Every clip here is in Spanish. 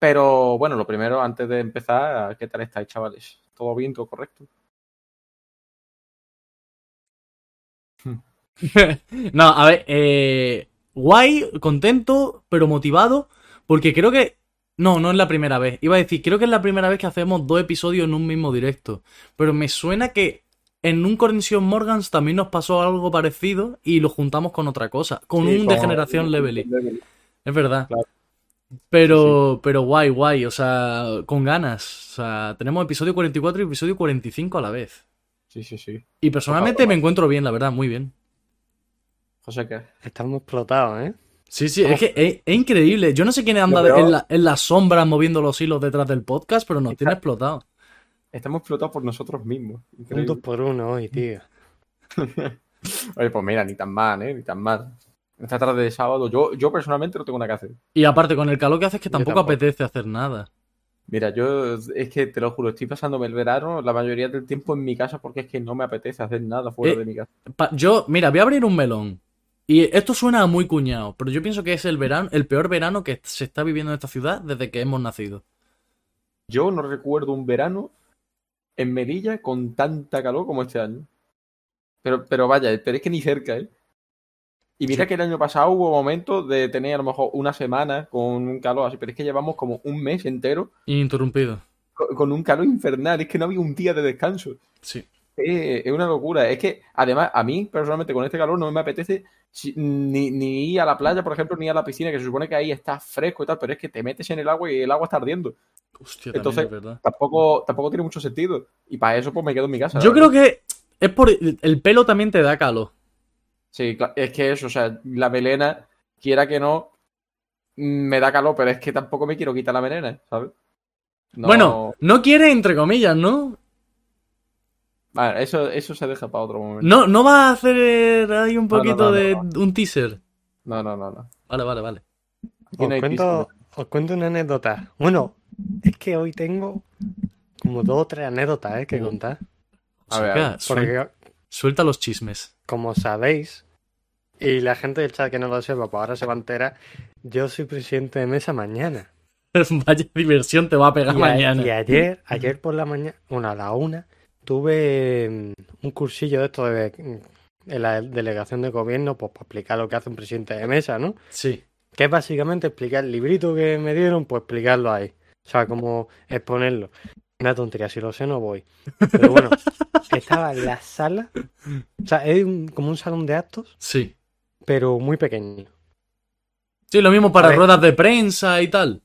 Pero bueno, lo primero, antes de empezar, ¿qué tal estáis, chavales? ¿Todo bien, todo correcto? no, a ver, eh, guay, contento, pero motivado, porque creo que... No, no es la primera vez. Iba a decir, creo que es la primera vez que hacemos dos episodios en un mismo directo. Pero me suena que en un Connection Morgans también nos pasó algo parecido y lo juntamos con otra cosa, con Sí, un de generación. Levely. Es verdad. Claro. Pero, pero guay, guay, o sea, con ganas. O sea, tenemos episodio 44 y episodio 45 a la vez. Sí, sí, sí. Y personalmente me encuentro bien, la verdad, muy bien. José, ¿qué? Estamos explotados, ¿eh? Sí, sí, es que es, es increíble. Yo no sé quién anda peor- en, la, en las sombras moviendo los hilos detrás del podcast, pero nos Está- tiene explotado. Estamos explotados por nosotros mismos. Un Increíble. dos por uno hoy, tío. Oye, pues mira, ni tan mal, ¿eh? Ni tan mal. Esta tarde de sábado, yo, yo personalmente no tengo nada que hacer. Y aparte, con el calor que hace es que tampoco, tampoco. apetece hacer nada. Mira, yo es que te lo juro, estoy pasándome el verano la mayoría del tiempo en mi casa porque es que no me apetece hacer nada fuera Eh, de mi casa. Yo, mira, voy a abrir un melón. Y esto suena muy cuñado, pero yo pienso que es el verano, el peor verano que se está viviendo en esta ciudad desde que hemos nacido. Yo no recuerdo un verano en Melilla con tanta calor como este año. Pero, pero vaya, pero es que ni cerca, ¿eh? Y mira Sí. que el año pasado hubo momentos de tener a lo mejor una semana con un calor así, pero es que llevamos como un mes entero Ininterrumpido. co- con un calor infernal, es que no había un día de descanso. Sí. Eh, es una locura. Es que, además, a mí, personalmente, con este calor no me apetece ni, ni ir a la playa, por ejemplo, ni a la piscina, que se supone que ahí está fresco y tal, pero es que te metes en el agua y el agua está ardiendo. Hostia, Entonces- es verdad. Tampoco, tampoco tiene mucho sentido. Y para eso, pues me quedo en mi casa. Yo creo que es por el pelo también te da calor. Sí, es que eso, o sea, la melena, quiera que no, mm, me da calor, pero es que tampoco me quiero quitar la melena, ¿sabes? No- Bueno, no quiere entre comillas, ¿no? Vale, eso, eso se deja para otro momento. No, no va a hacer ahí un poquito no, no, de no. un teaser. No, no, no, no. Vale, vale, vale. Aquí Os no hay cuento, os cuento una anécdota. Bueno, es que hoy tengo como dos o tres anécdotas ¿eh? que contar. A ver, Porque, suelta los chismes. como sabéis, y la gente del chat que no lo sepa, pues ahora se va a enterar, yo soy presidente de mesa mañana. Vaya diversión te va a pegar Y, a- mañana. y ayer, ayer por la mañana, bueno, a la una, tuve mm, un cursillo de esto de, mm, en la delegación de gobierno, pues para explicar lo que hace un presidente de mesa, ¿no? Sí. Que es básicamente explicar el librito que me dieron, pues explicarlo ahí. O sea, como exponerlo. Una tontería, si lo sé no voy. Pero bueno, estaba en la sala. O sea, es un- como un salón de actos, Sí. pero muy pequeño. Sí, lo mismo para ruedas de prensa y tal.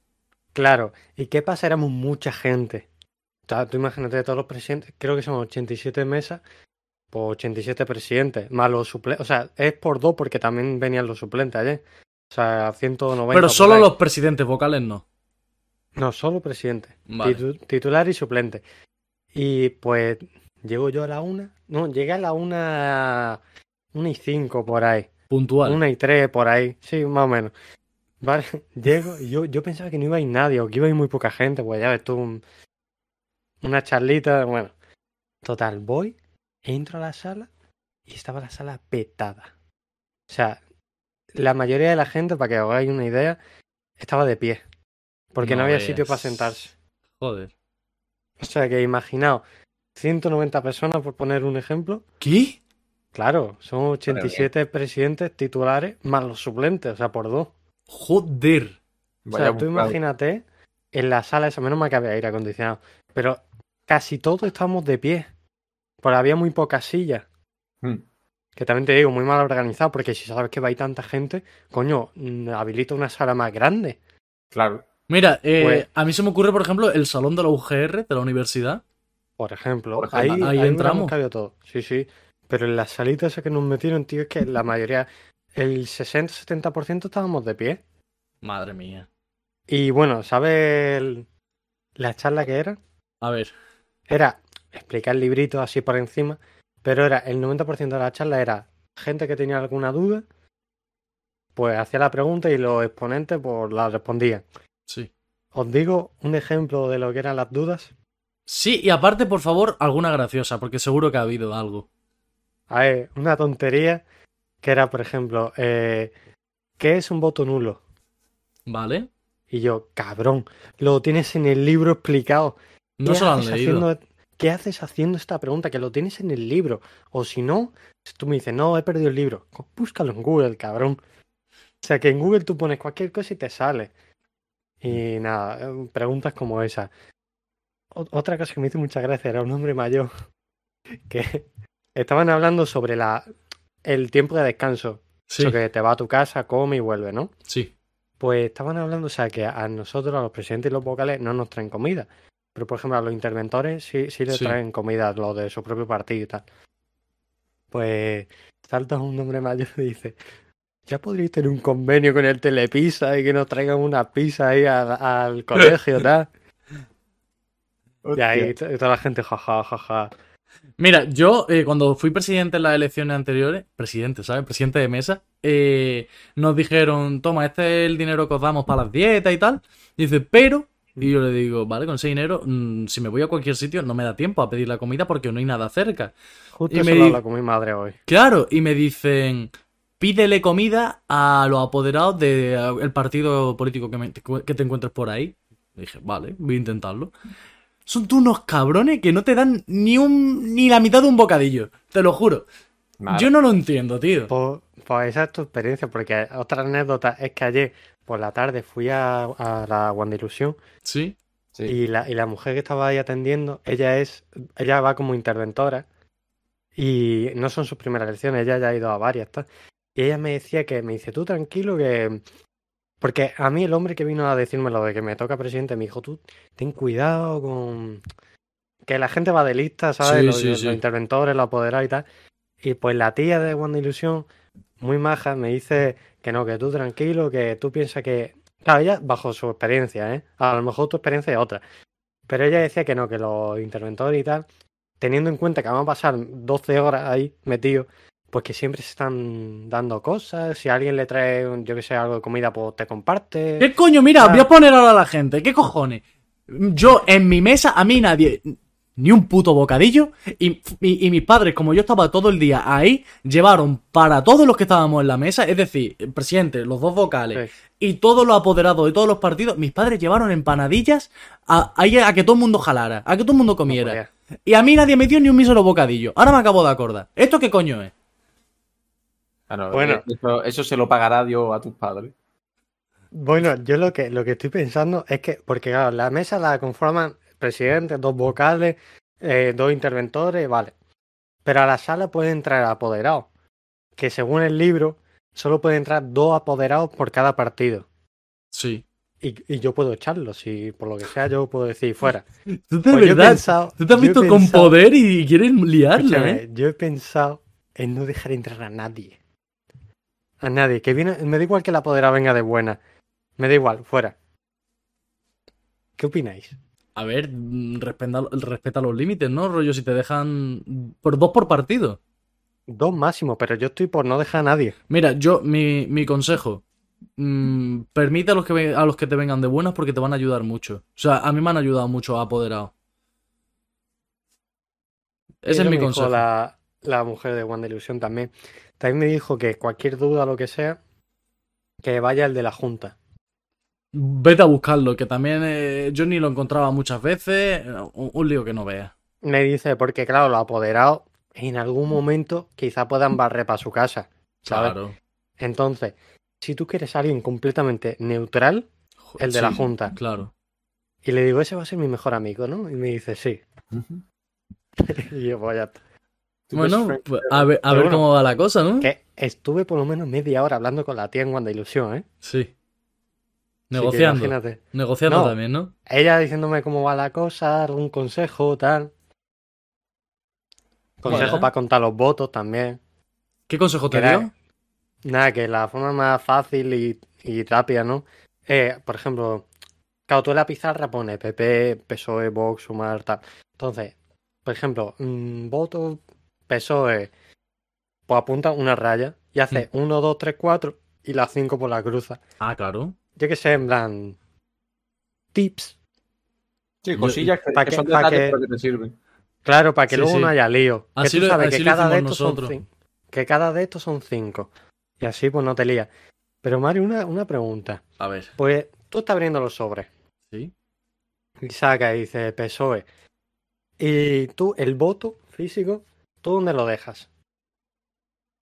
Claro. ¿Y qué pasa? Éramos mucha gente. O sea, tú imagínate de todos los presidentes, creo que son 87 mesas, pues 87 presidentes, más los suplentes. O sea, es por dos porque también venían los suplentes ayer. O sea, 190. Pero por solo los presidentes vocales no. No, solo presidente. Vale. Titu- titular y suplente. Y pues llego yo a la una. No, llegué a la una. Una y cinco por ahí. Puntual. Una y tres por ahí. Sí, más o menos. Vale, llego y yo, yo pensaba que no iba a ir nadie o que iba a ir muy poca gente. Pues ya ves tú. un- Una charlita. Bueno. Total, voy, entro a la sala y estaba la sala petada. O sea, la mayoría de la gente, para que os hagáis una idea, estaba de pie. Porque no, No había sitio para sentarse. Joder. O sea que imaginaos, 190 personas por poner un ejemplo. ¿Qué? Claro, son 87 presidentes titulares más los suplentes, o sea, por dos. Joder. O sea, tú buscado. imagínate en la sala esa, menos mal que había aire acondicionado, pero casi todos estábamos de pie, porque había muy pocas sillas. Hmm. Que también te digo, muy mal organizado, porque si sabes que va a ir tanta gente, coño, mm, habilita una sala más grande. Claro. Mira, eh, Pues- a mí se me ocurre, por ejemplo, el salón de la UGR de la universidad. Por ejemplo, Por ejemplo, ahí, ahí ahí entramos. todo. Sí, sí. Pero en la salita esa que nos metieron, tío, es que la mayoría, el 60-70% estábamos de pie. Madre mía. Y bueno, ¿sabes el- la charla que era? A ver. Era explicar libritos así por encima, pero era el 90% de la charla era gente que tenía alguna duda, pues hacía la pregunta y los exponentes pues la respondían. Sí. Os digo un ejemplo de lo que eran las dudas. Sí, y aparte, por favor, alguna graciosa, porque seguro que ha habido algo. A ver, una tontería que era, por ejemplo, eh, ¿qué es un voto nulo? ¿Vale? Y yo, cabrón, lo tienes en el libro explicado. No ¿Qué se lo han leído. haciendo- ¿Qué haces haciendo esta pregunta? Que lo tienes en el libro. O si no, si tú me dices, no, he perdido el libro. Búscalo en Google, cabrón. O sea, que en Google tú pones cualquier cosa y te sale. Y nada, eh, preguntas como esa. Otra cosa que me hizo mucha gracia era un hombre mayor que estaban hablando sobre la el tiempo de descanso. Sí, Eso que te va a tu casa, come y vuelve, ¿no? sí. Pues estaban hablando, o sea, que a nosotros, a los presidentes y los vocales, no nos traen comida. Pero, por ejemplo, a los interventores sí, sí les Sí. traen comida, lo de su propio partido y tal. Pues salta un hombre mayor y dice, ya podríais tener un convenio con el Telepizza y que nos traigan una pizza ahí al, al colegio, tal. Y ahí toda la gente, jaja, jaja. Mira, yo eh, cuando fui presidente en las elecciones anteriores, presidente, ¿sabes? Presidente de mesa, eh, nos dijeron, toma, este es el dinero que os damos para las dietas y tal. Y dice, pero, y yo le digo, vale, con ese dinero, mm, si me voy a cualquier sitio, no me da tiempo a pedir la comida porque no hay nada cerca. Justo Y eso me lo con mi madre hoy. Claro, y me dicen, pídele comida a los apoderados del partido político que, me- que te encuentres por ahí. Y dije, vale, voy a intentarlo. Son tú unos cabrones que no te dan ni un ni la mitad de un bocadillo, te lo juro. Yo no lo entiendo, tío. Pues, pues esa es tu experiencia, porque otra anécdota es que ayer por la tarde fui a, a la Wandilusión Sí, Sí. Y la, y la mujer que estaba ahí atendiendo, ella es, ella va como interventora y no son sus primeras elecciones, ella ya ha ido a varias, tal. Y ella me decía que, me dice, tú tranquilo que... Porque a mí el hombre que vino a decirme lo de que me toca presidente me dijo, tú ten cuidado con... Que la gente va de lista, ¿sabes? Sí, los, sí, los sí. interventores, los apoderados y tal. Y pues la tía de Wanda Ilusión, muy maja, me dice que no, que tú tranquilo, que tú piensas que... Claro, ella bajo su experiencia, ¿eh? A lo mejor tu experiencia es otra. Pero ella decía que no, que los interventores y tal, teniendo en cuenta que van a pasar 12 horas ahí metidos, pues que siempre se están dando cosas. Si alguien le trae, yo que sé, algo de comida, pues te comparte. ¿Qué coño? Mira, Ah. voy a poner ahora a la gente. ¿Qué cojones? Yo, en mi mesa, a mí nadie. Ni un puto bocadillo. Y, y- y mis padres, como yo estaba todo el día ahí, llevaron para todos los que estábamos en la mesa, es decir, el presidente, los dos vocales Sí. y todos los apoderados de todos los partidos, mis padres llevaron empanadillas a, que todo el mundo jalara, a que todo el mundo comiera. y a mí nadie me dio ni un mísero bocadillo. Ahora me acabo de acordar. ¿Esto qué coño es? Ah, no, Bueno. eh, Eso, eso se lo pagará Dios a tus padres. Bueno, yo lo que, lo que estoy pensando es que, porque claro, la mesa la conforman presidente, dos vocales, eh, dos interventores, vale. Pero a la sala puede entrar apoderados, que según el libro, solo puede entrar dos apoderados por cada partido. Sí. Y, y yo puedo echarlos, si por lo que sea yo puedo decir fuera. Tú de Pues verdad. pensado- Tú te has visto con pensado- poder y quieres liarla, ¿eh? yo he pensado en no dejar entrar a nadie. A nadie. Que viene, me da igual que la apoderado venga de buena. Me da igual, fuera. ¿Qué opináis? A ver, mm, respeta, respeta los límites, ¿no? Rollo, si te dejan por dos por partido. Dos máximo, pero yo estoy por no dejar a nadie. Mira, yo, mi, mi consejo. mm, permite a los, que a los que te vengan de buenas porque te van a ayudar mucho. O sea, a mí me han ayudado mucho a apoderado. Ese es mi consejo. La, la mujer de Wanda Ilusión también. También me dijo que cualquier duda, lo que sea, que vaya el de la Junta. Vete a buscarlo, que también eh, yo ni lo encontraba muchas veces. Un, un lío que no veas. Me dice, porque claro, los apoderados en algún momento quizá puedan barrer para su casa. ¿sabes? Claro. Entonces, si tú quieres a alguien completamente neutral, el de la Junta. Claro. Y le digo, ese va a ser mi mejor amigo, ¿no? Y me dice, sí. Y yo, pues ya está. Tu Bueno, pues, a ver, a Pero ver bueno, cómo va la cosa, ¿no? Que estuve por lo menos media hora hablando con la tía en Wanda Ilusión, ¿eh? Sí. Que Negociando. imagínate. Negociando No. también, ¿no? Ella diciéndome cómo va la cosa, algún consejo, tal. Consejo para contar los votos también. ¿Qué consejo te dio? Nada, que la forma más fácil y, y rápida, ¿no? Eh, por ejemplo, claro, tú en la pizarra pones PP, PSOE, Vox, Sumar, tal. Entonces, por ejemplo, mm, voto PSOE, pues apunta una raya y hace 1, 2, 3, 4 y las 5 por la cruza. Ah, claro. Yo que sé, en plan. Tips. Sí, cosillas que, pa' que que- son pa' detalles que- que te sirven. Claro, para que Sí, luego sí. no haya lío. Que Así tú lo- sabes así que lo cada de estos son nosotros. cin- que cada de estos son cinco. Y así pues no te lías. Pero Mario, una, una pregunta. A ver. Pues tú estás abriendo los sobres Sí. y saca y dice PSOE. Y tú, el voto físico, ¿tú dónde lo dejas?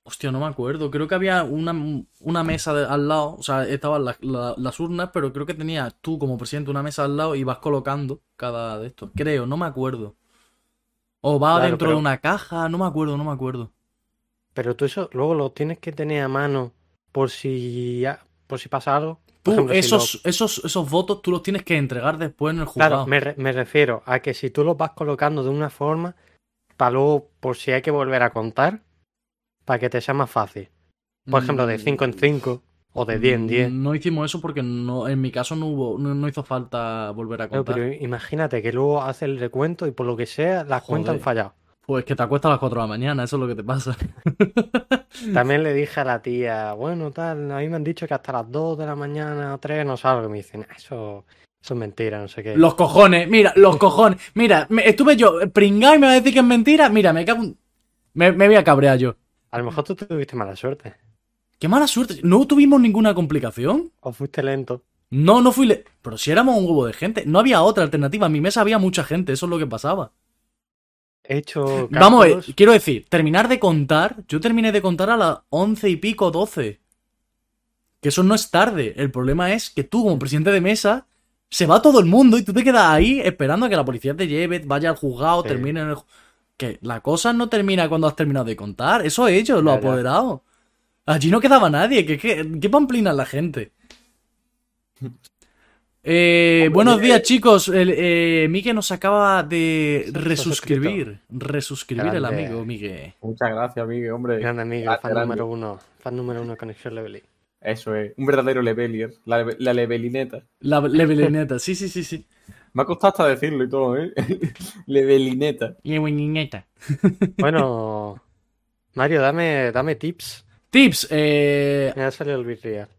Hostia, no me acuerdo. Creo que había una, una mesa de- al lado. O sea, estaban las- la- las urnas, pero creo que tenías tú como presidente una mesa al lado y vas colocando cada de estos. Creo, no me acuerdo. O va Claro, dentro pero- de una caja, no me acuerdo, no me acuerdo. Pero tú eso luego lo tienes que tener a mano por si, ya- por si pasa algo. Tú, si esos, lo- esos, esos votos tú los tienes que entregar después en el Claro, juzgado. me, re- me refiero a que si tú los vas colocando de una forma, para luego, por si hay que volver a contar, para que te sea más fácil. Por ejemplo, de 5 en 5 o de 10 en 10. Mm, No hicimos eso porque no, en mi caso no hubo, no, no hizo falta volver a contar. pero imagínate que luego hace el recuento y por lo que sea, las cuentas han Joder. fallado. Pues que te acuestas a las 4 de la mañana, eso es lo que te pasa. También le dije a la tía, bueno, tal, a mí me han dicho que hasta las 2 de la mañana o 3 no salgo. Y me dicen, "Ah, eso, eso es mentira, no sé qué. Los cojones, mira, los cojones. Mira, me- estuve yo pringado y me va a decir que es mentira. Mira, me cago Me, me voy a cabrear yo. A lo mejor tú tuviste mala suerte. Qué mala suerte. ¿No tuvimos ninguna complicación? O fuiste lento. No, no fui... le- Pero si éramos un huevo de gente. No había otra alternativa. En mi mesa había mucha gente. Eso es lo que pasaba. He hecho Vamos quiero decir, terminar de contar. Yo terminé de contar a las once y pico, doce. Que eso no es tarde. El problema es que tú, como presidente de mesa, se va todo el mundo y tú te quedas ahí esperando a que la policía te lleve, vaya al juzgado, Sí. termine en el. Que la cosa no termina cuando has terminado de contar. Eso ellos, Ya, ya. apoderados. Allí no quedaba nadie. ¿Qué, qué, qué pamplina la gente? Eh, buenos días, chicos. El, eh, Miguel nos acaba de resuscribir. Resuscribir el amigo, Miguel. Muchas gracias, Miguel, hombre. Grande amigo, fan grande. número uno. Fan número uno, Conexión Levely. Eso es, un verdadero levelier, la, leve- la levelineta. La levelineta, sí, sí, sí, sí. Me ha costado hasta decirlo y todo, ¿eh? levelineta. Levelineta. Bueno, Mario, dame, dame tips. Tips, eh. Me ha salido el Virreal.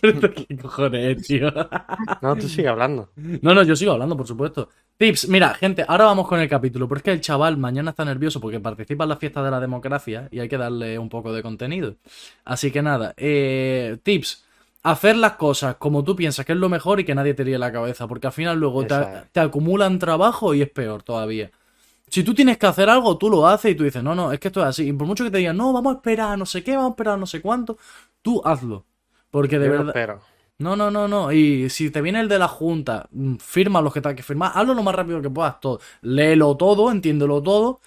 Pero ¿Qué cojones, es, tío? No, tú sigue hablando. No, no, yo sigo hablando, por supuesto. Tips, mira, gente, ahora vamos con el capítulo, pero es que el chaval mañana está nervioso porque participa en la fiesta de la democracia y hay que darle un poco de contenido. Así que nada, eh, tips. Hacer las cosas como tú piensas que es lo mejor y que nadie te líe la cabeza, porque al final luego te, acumulan trabajo y es peor todavía. Si tú tienes que hacer algo, tú lo haces y tú dices, no, no, es que esto es así. Y por mucho que te digan, no, vamos a esperar, no sé qué, vamos a esperar, no sé cuánto, tú hazlo. Porque de Yo verdad. No, no, no, no. Y si te viene el de la junta, mm, firma los que tengas que firmar, hazlo lo más rápido que puedas todo. Léelo todo, entiéndelo todo,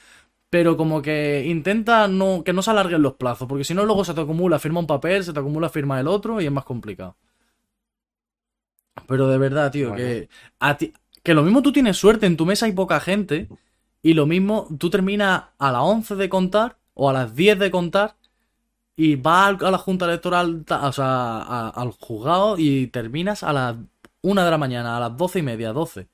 pero como que intenta no, que no se alarguen los plazos, porque si no luego se te acumula, firma un papel, se te acumula, firma el otro y es más complicado. Pero de verdad, tío, Bueno. que a ti- que lo mismo tú tienes suerte, en tu mesa hay poca gente, y lo mismo tú terminas a las 11 de contar o a las 10 de contar y vas al- a la junta electoral, o sea, a- al juzgado y terminas a las 1 de la mañana, a las 12 y media, 12.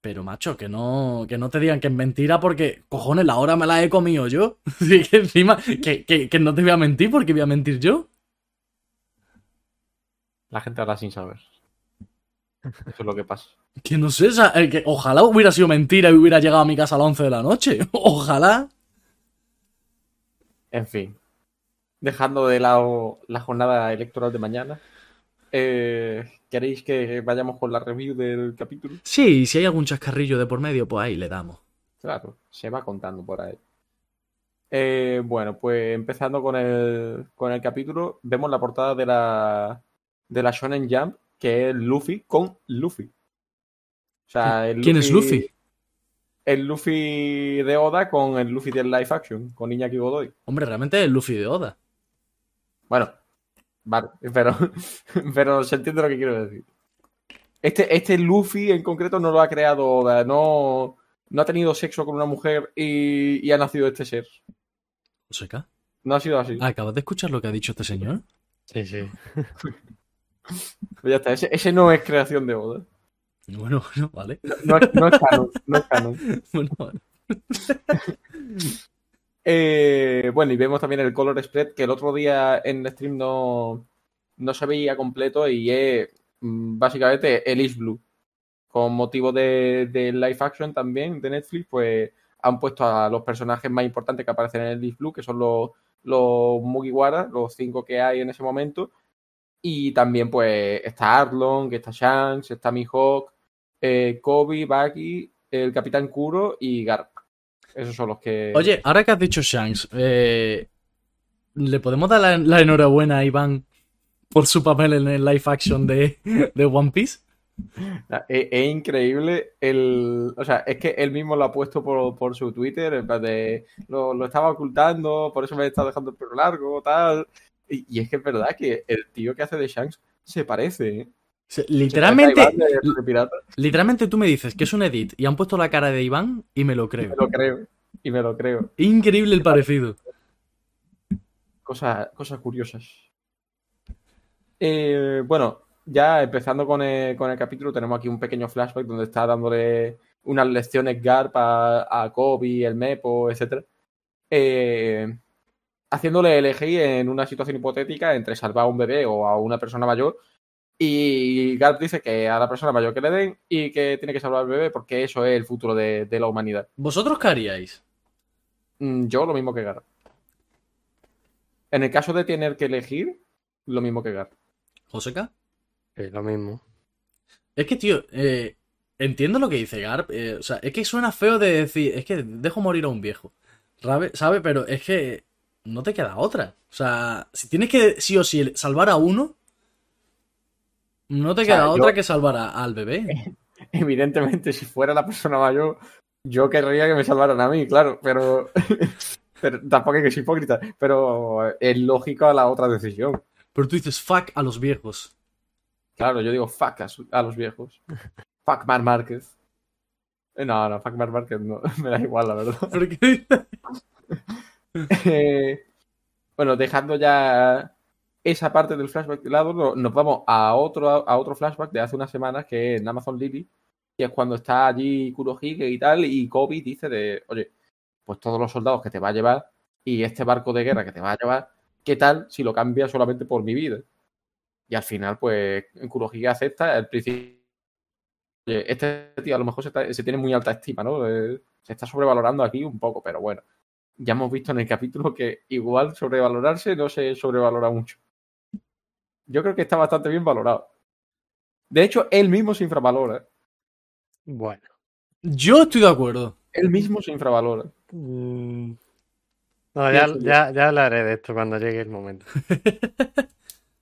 Pero macho, que no, que no te digan que es mentira porque, cojones, la hora me la he comido yo. Así que encima, que, que, que no te voy a mentir porque voy a mentir yo. La gente habla sin saber. Eso es lo que pasa. Que no sé, el que, ojalá hubiera sido mentira y hubiera llegado a mi casa a las 11 de la noche. Ojalá. En fin. Dejando de lado la jornada electoral de mañana. eh, ¿Queréis que vayamos con la review del capítulo? Sí, si hay algún chascarrillo de por medio, pues ahí le damos. Claro, se va contando por ahí. Eh, bueno, pues empezando con el, con el capítulo, vemos la portada de la, de la Shonen Jump, que es Luffy con Luffy. O sea, el ¿Quién es Luffy? El Luffy de Oda con el Luffy del live action, con Iñaki Godoy. Hombre, realmente es el Luffy de Oda. Bueno, vale, pero, pero se entiende lo que quiero decir. Este, este Luffy en concreto no lo ha creado Oda, no, no ha tenido sexo con una mujer y, y ha nacido este ser. Joseca, No ha sido así. ¿acabas de escuchar lo que ha dicho este señor? Sí, sí. Pues ya está, ese, ese no es creación de Oda. Bueno, bueno, vale. No, es- no es canon, no es canon. Bueno, vale. Eh, bueno, y vemos también el color spread que el otro día en el stream no, no se veía completo y es mm, básicamente el East Blue. Con motivo de, live action también de Netflix, pues han puesto a los personajes más importantes que aparecen en el East Blue, que son los, los Mugiwara, los cinco que hay en ese momento. Y también, pues, está Arlong, está Shanks, está Mihawk, eh, Kobe, Bucky, el Capitán Kuro y Garp. Esos son los que. Oye, ahora que has dicho Shanks, eh, ¿le podemos dar la, la enhorabuena a Iván por su papel en el live action de, de One Piece? Es, es increíble el. O sea, es que él mismo lo ha puesto por, por su Twitter, en plan de. Lo, lo estaba ocultando, por eso me está dejando el pelo largo, tal. Y, y es que es verdad que el tío que hace de Shanks se parece. ¿Eh? Literalmente, literalmente tú me dices que es un edit y han puesto la cara de Iván y me lo creo. Me lo creo. Y me lo creo. Increíble el parecido. Cosas, cosas curiosas. Eh, bueno, ya empezando con el, con el capítulo, tenemos aquí un pequeño flashback donde está dándole unas lecciones Garp a, a Kobe, el Mepo, etc. haciéndole elegir en una situación hipotética entre salvar a un bebé o a una persona mayor. Y Garp dice que a la persona mayor que le den y que tiene que salvar al bebé porque eso es el futuro de, de la humanidad. ¿Vosotros qué haríais? Mm, Yo lo mismo que Garp. En el caso de tener que elegir, lo mismo que Garp. ¿Joseca? Sí, lo mismo. Es que, tío, eh, entiendo lo que dice Garp. eh, o sea, es que suena feo de decir, es que dejo morir a un viejo. ¿Sabe? ¿Sabe? Pero es que no te queda otra. O sea, si tienes que sí o sí salvar a uno, no te O sea, queda yo- otra que salvar a- al bebé. Evidentemente, si fuera la persona mayor, yo querría que me salvaran a mí, claro, pero, pero tampoco hay que ser hipócrita. Pero es lógico a la otra decisión. Pero tú dices fuck a los viejos. Claro, yo digo fuck a, su- a los viejos. Fuck Mar Márquez. Eh, No, no, fuck Mar Márquez no, me da igual, la verdad. ¿Pero qué? Eh, bueno, dejando ya esa parte del flashback de lado, no- nos vamos a otro, a otro flashback de hace unas semanas que es en Amazon Lily, y es cuando está allí Kurohige y tal, y Kobe dice de, oye, pues todos los soldados que te va a llevar y este barco de guerra que te va a llevar, ¿qué tal si lo cambias solamente por mi vida? Y al final, pues, Kurohige acepta, al principio, oye, este tío a lo mejor se, está- se tiene muy alta estima, ¿no? Eh, se está sobrevalorando aquí un poco, pero bueno ya hemos visto en el capítulo que igual sobrevalorarse no se sobrevalora mucho. Yo creo que está bastante bien valorado. De hecho, él mismo se infravalora. Bueno. Yo estoy de acuerdo. Él mismo se infravalora. Mm. No, ya, ya, ya hablaré de esto cuando llegue el momento.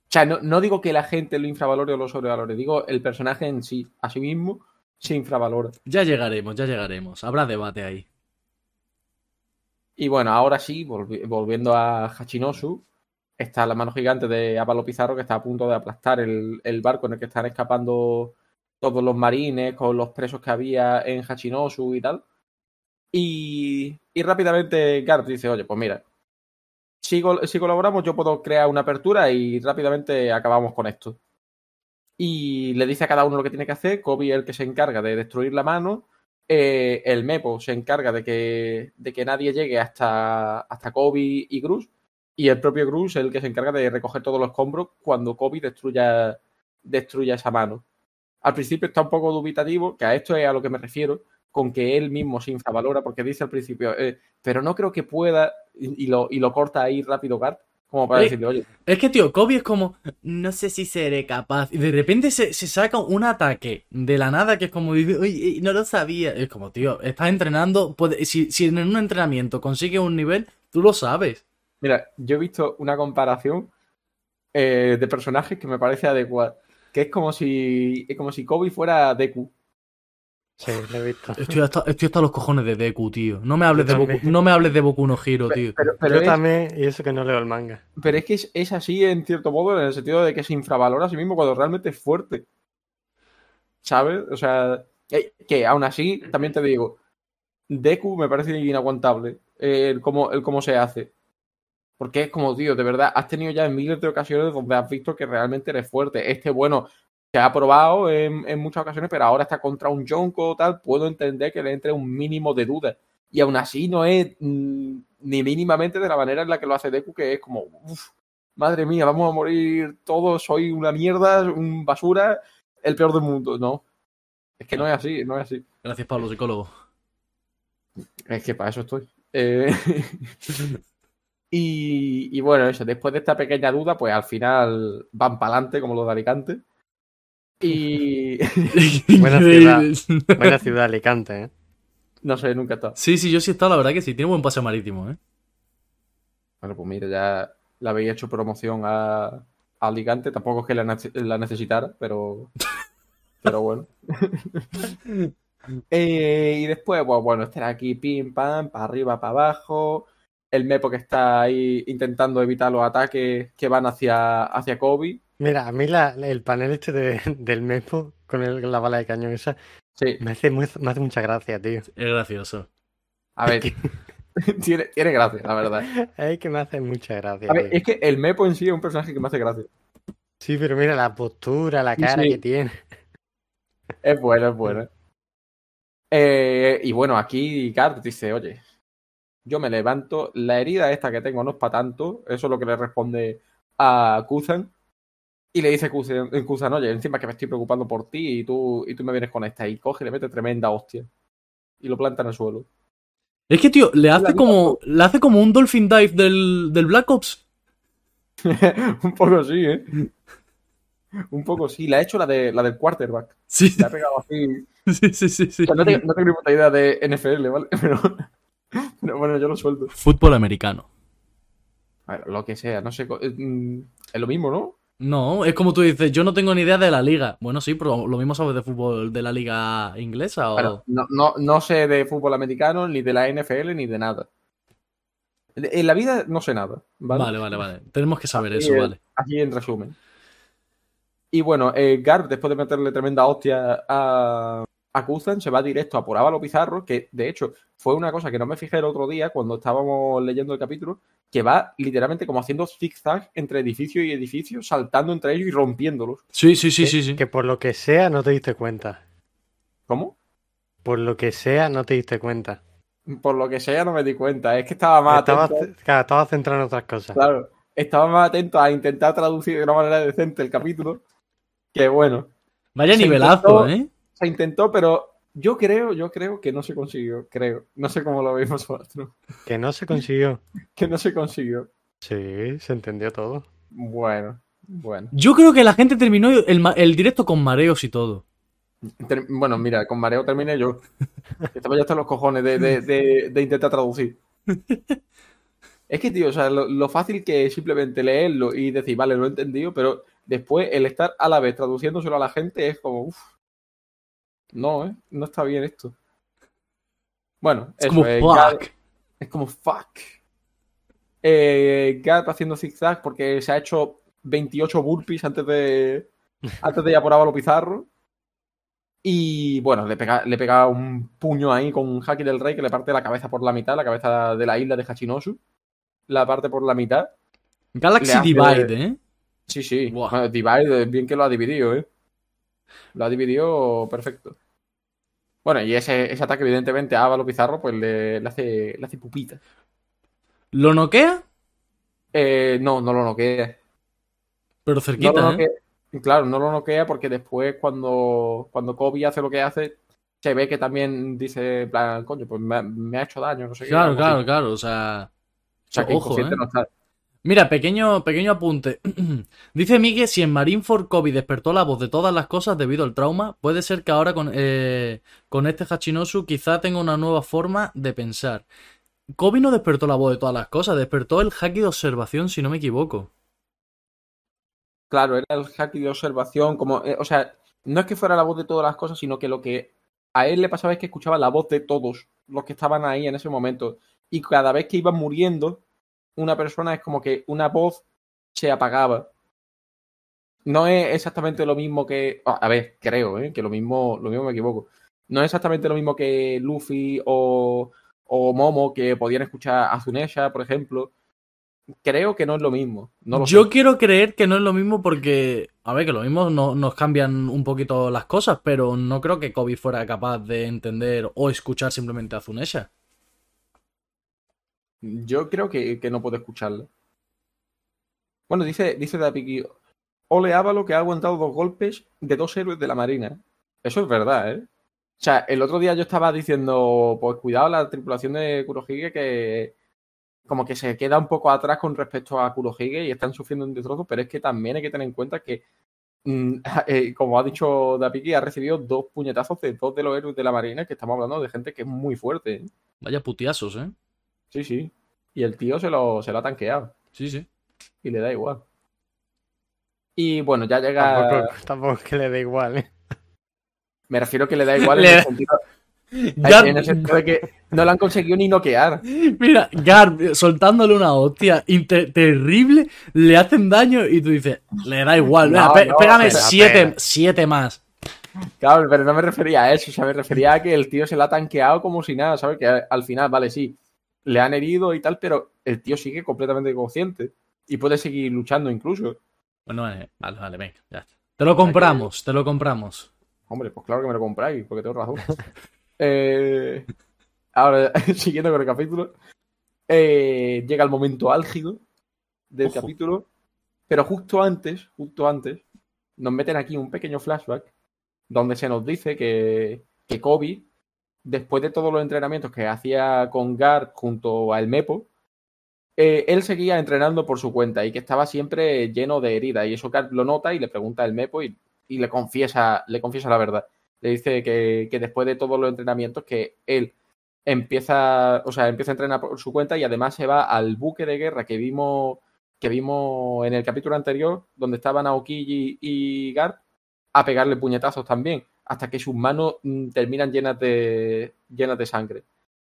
O sea, no, no digo que la gente lo infravalore o lo sobrevalore, digo el personaje en sí, a sí mismo, se infravalora. Ya llegaremos, ya llegaremos. Habrá debate ahí. Y bueno, ahora sí, volvi- volviendo a Hachinosu, está la mano gigante de Avalo Pizarro que está a punto de aplastar el, barco en el que están escapando todos los marines con los presos que había en Hachinosu y tal. Y, y rápidamente Garp dice, oye, pues mira, si, si colaboramos yo puedo crear una apertura y rápidamente acabamos con esto. Y le dice a cada uno lo que tiene que hacer, Kobe es el que se encarga de destruir la mano, eh, el Mepo se encarga de que, de que nadie llegue hasta, hasta Kobe y Grus. Y el propio Grus es el que se encarga de recoger todos los escombros cuando Kobe destruya, destruya esa mano. Al principio está un poco dubitativo, que a esto es a lo que me refiero, con que él mismo se infravalora, porque dice al principio, eh, pero no creo que pueda, y, y lo, y lo corta ahí rápido Garp, como para Eh, decirle, oye, Es que, tío, Kobe es como, no sé si seré capaz. Y de repente se, se saca un ataque de la nada que es como, dice, "Uy, eh, no lo sabía. Es como, tío, estás entrenando. puede- si, si en un entrenamiento consigues un nivel, tú lo sabes. Mira, yo he visto una comparación eh, de personajes que me parece adecuada. Que es como si, es como si Kobe fuera Deku. Sí, lo he visto. Estoy hasta, estoy hasta los cojones de Deku, tío. No me hables, Yo de Boku, no me hables de Boku no Hero, tío. Pero, pero, Yo es, también, y eso que no leo el manga. pero es que es, es así en cierto modo, en el sentido de que se infravalora a sí mismo cuando realmente es fuerte. ¿Sabes? O sea, eh, que aún así, también te digo, Deku me parece inaguantable eh, el cómo, el cómo se hace. Porque es como, tío, de verdad, has tenido ya miles de ocasiones donde has visto que realmente eres fuerte. Este, bueno, se ha probado en, en muchas ocasiones, pero ahora está contra un Jonko o tal, puedo entender que le entre un mínimo de duda. Y aún así no es mm, ni mínimamente de la manera en la que lo hace Deku, que es como, uff, madre mía, vamos a morir todos, soy una mierda, un basura, el peor del mundo. No, es que no es así, no es así. Gracias, Pablo, psicólogo. Es que para eso estoy. Eh, Y, y bueno, eso, después de esta pequeña duda, pues al final van para adelante, como los de Alicante. Y Buena ciudad. Buena ciudad, Alicante, ¿eh? no sé, nunca he estado. Sí, sí, yo sí he estado, la verdad que sí, tiene buen paseo marítimo, ¿eh? Bueno, pues mira, ya le habéis hecho promoción a, a Alicante. Tampoco es que la necesitara, pero, pero bueno. Eh, y después, pues bueno, estar aquí pim pam, para arriba, para abajo. El Mepo que está ahí intentando evitar los ataques que van hacia, hacia Kobe. Mira, a mí la- el panel este de- del Mepo con el- la bala de cañón esa Sí, me hace, muy- me hace mucha gracia, tío. Es gracioso. a ver, tiene, tiene gracia, la verdad. Es que me hace mucha gracia, A ver, tío. es que el Mepo en sí es un personaje que me hace gracia. Sí, pero mira la postura, la cara sí. que tiene. Es bueno, es bueno. Eh, y bueno, aquí Card dice, oye, yo me levanto, la herida esta que tengo no es para tanto, eso es lo que le responde a Kuzan. Y le dice Kuzan, Kuzan, oye, encima que me estoy preocupando por ti y tú, y tú me vienes con esta. Y coge y le mete tremenda hostia. Y lo planta en el suelo. Es que, tío, le hace como, le hace como un Dolphin Dive del, del Black Ops. Un poco sí, ¿eh? Un poco sí. Le ha hecho la, de, la del quarterback. Sí, Le ha pegado así. sí, sí, sí. sí. O sea, no, tengo, no tengo ni puta idea de NFL, ¿vale? Pero, bueno, yo lo suelto. Fútbol americano. A ver, lo que sea, no sé. eh, mm, Es lo mismo, ¿no? No, es como tú dices, yo no tengo ni idea de la liga. Bueno, sí, pero lo mismo sabes de fútbol de la liga inglesa o... Bueno, no, no, no sé de fútbol americano, ni de la NFL, ni de nada. En la vida no sé nada, ¿vale? Vale, vale, vale. Tenemos que saber eso, es, vale. Así en resumen. Y bueno, eh, Garp, después de meterle tremenda hostia a, a Kuzan, se va directo a por Ávalo Pizarro, que de hecho fue una cosa que no me fijé el otro día cuando estábamos leyendo el capítulo, que va literalmente como haciendo zigzag entre edificio y edificio, saltando entre ellos y rompiéndolos. Sí, sí, sí, sí, sí. Que por lo que sea no te diste cuenta. ¿Cómo? Por lo que sea no te diste cuenta. Por lo que sea no me di cuenta, es que estaba más Estabas, atento. claro, estabas centrado en otras cosas. Claro, estaba más atento a intentar traducir de una manera decente el capítulo. Que bueno, Vaya nivelazo, intentó- ¿eh? Se intentó, pero yo creo, yo creo que no se consiguió. Creo. No sé cómo lo veis vosotros. Que no se consiguió. Que no se consiguió. Sí, se entendió todo. Bueno, bueno. Yo creo que la gente terminó el, el directo con mareos y todo. Ter- bueno, mira, con mareo terminé yo. Estaba ya hasta los cojones de, de- de- de intentar traducir. Es que, tío, o sea, lo, lo fácil que es simplemente leerlo y decir, vale, lo he entendido, pero después el estar a la vez traduciéndoselo a la gente es como, uff. No, ¿eh? No está bien esto. Bueno, Es eso como fuck. es como fuck. Eh, Gap haciendo zigzag porque se ha hecho 28 burpees antes de antes de ir a por Ávalo Pizarro. Y bueno, le pega, le pega un puño ahí con un Haki del Rey que le parte la cabeza por la mitad, la cabeza de la isla de Hachinosu. La parte por la mitad. Galaxy Divide, ¿eh? Sí, sí. Divide, bien que lo ha dividido, ¿eh? Lo ha dividido perfecto. Bueno, y ese, ese ataque, evidentemente, a Ávalo Pizarro, pues le, le hace, le hace pupita. ¿Lo noquea? Eh, no, no lo noquea. Pero No cerquita, ¿eh? Claro, no lo noquea porque después cuando, cuando Kobe hace lo que hace, se ve que también dice, en plan, coño, pues me, ha- me ha hecho daño, no sé qué. Claro, algo claro, así. claro. O sea, O sea, que Ojo, ¿eh? no está. Mira, pequeño, pequeño apunte. Dice Miguel, si en Marineford Kobe despertó la voz de todas las cosas debido al trauma, puede ser que ahora con, eh, con este Hachinosu quizá tenga una nueva forma de pensar. Kobe no despertó la voz de todas las cosas, despertó el haki de observación, si no me equivoco. Claro, era el hack de observación, como, eh, o sea, no es que fuera la voz de todas las cosas, sino que lo que a él le pasaba es que escuchaba la voz de todos los que estaban ahí en ese momento. Y cada vez que iban muriendo, una persona es como que una voz se apagaba. No es exactamente lo mismo que. A ver, creo, ¿eh? que lo mismo, lo mismo me equivoco. No es exactamente lo mismo que Luffy o, o Momo, que podían escuchar a Zunesha, por ejemplo. Creo que no es lo mismo. No lo Yo sé. quiero creer que no es lo mismo porque, a ver, que lo mismo no- nos cambian un poquito las cosas, pero no creo que Kobe fuera capaz de entender o escuchar simplemente a Zunesha. Yo creo que, que no puedo escucharla. Bueno, dice, dice Dapiki, Ole Ávalo que ha aguantado dos golpes de dos héroes de la Marina. Eso es verdad, ¿eh? O sea, el otro día yo estaba diciendo, pues cuidado la tripulación de Kurohige que, como que se queda un poco atrás con respecto a Kurohige y están sufriendo un destrozo, pero es que también hay que tener en cuenta que, mm, eh, como ha dicho Dapiki, ha recibido dos puñetazos de dos de los héroes de la Marina, que estamos hablando de gente que es muy fuerte. ¿eh? Vaya putiasos, ¿eh? Sí, sí. Y el tío se lo, se lo ha tanqueado. Sí, sí. Y le da igual. Y bueno, ya llega. Tampoco, tampoco es que le da igual, ¿eh? Me refiero que le da igual en Le- el sentido, Garp- en el sentido de que no lo han conseguido ni noquear. Mira, Garp soltándole una hostia terrible, le hacen daño y tú dices, le da igual. No, no, pégame pero- siete, siete más. Claro, pero no me refería a eso, o sea, me refería a que el tío se la ha tanqueado como si nada, ¿sabes? Que al final, vale, sí, le han herido y tal, pero el tío sigue completamente consciente y puede seguir luchando incluso. Bueno, eh, vale, vale, venga, ya está. Te lo compramos, te lo compramos. Hombre, pues claro que me lo compráis, porque tengo razón. Eh, ahora, siguiendo con el capítulo, eh, llega el momento álgido del Ojo. capítulo, pero justo antes, justo antes, nos meten aquí un pequeño flashback donde se nos dice que, que Kobe, después de todos los entrenamientos que hacía con Gar junto al Mepo, eh, él seguía entrenando por su cuenta y que estaba siempre lleno de heridas. Y eso Gar lo nota y le pregunta al Mepo y, y le confiesa, le confiesa la verdad. Le dice que, que después de todos los entrenamientos que él empieza, o sea, empieza a entrenar por su cuenta y además se va al buque de guerra que vimos que vimos en el capítulo anterior, donde estaban Aokiji y Garp, a pegarle puñetazos también, hasta que sus manos mm, terminan llenas de, llenas de sangre.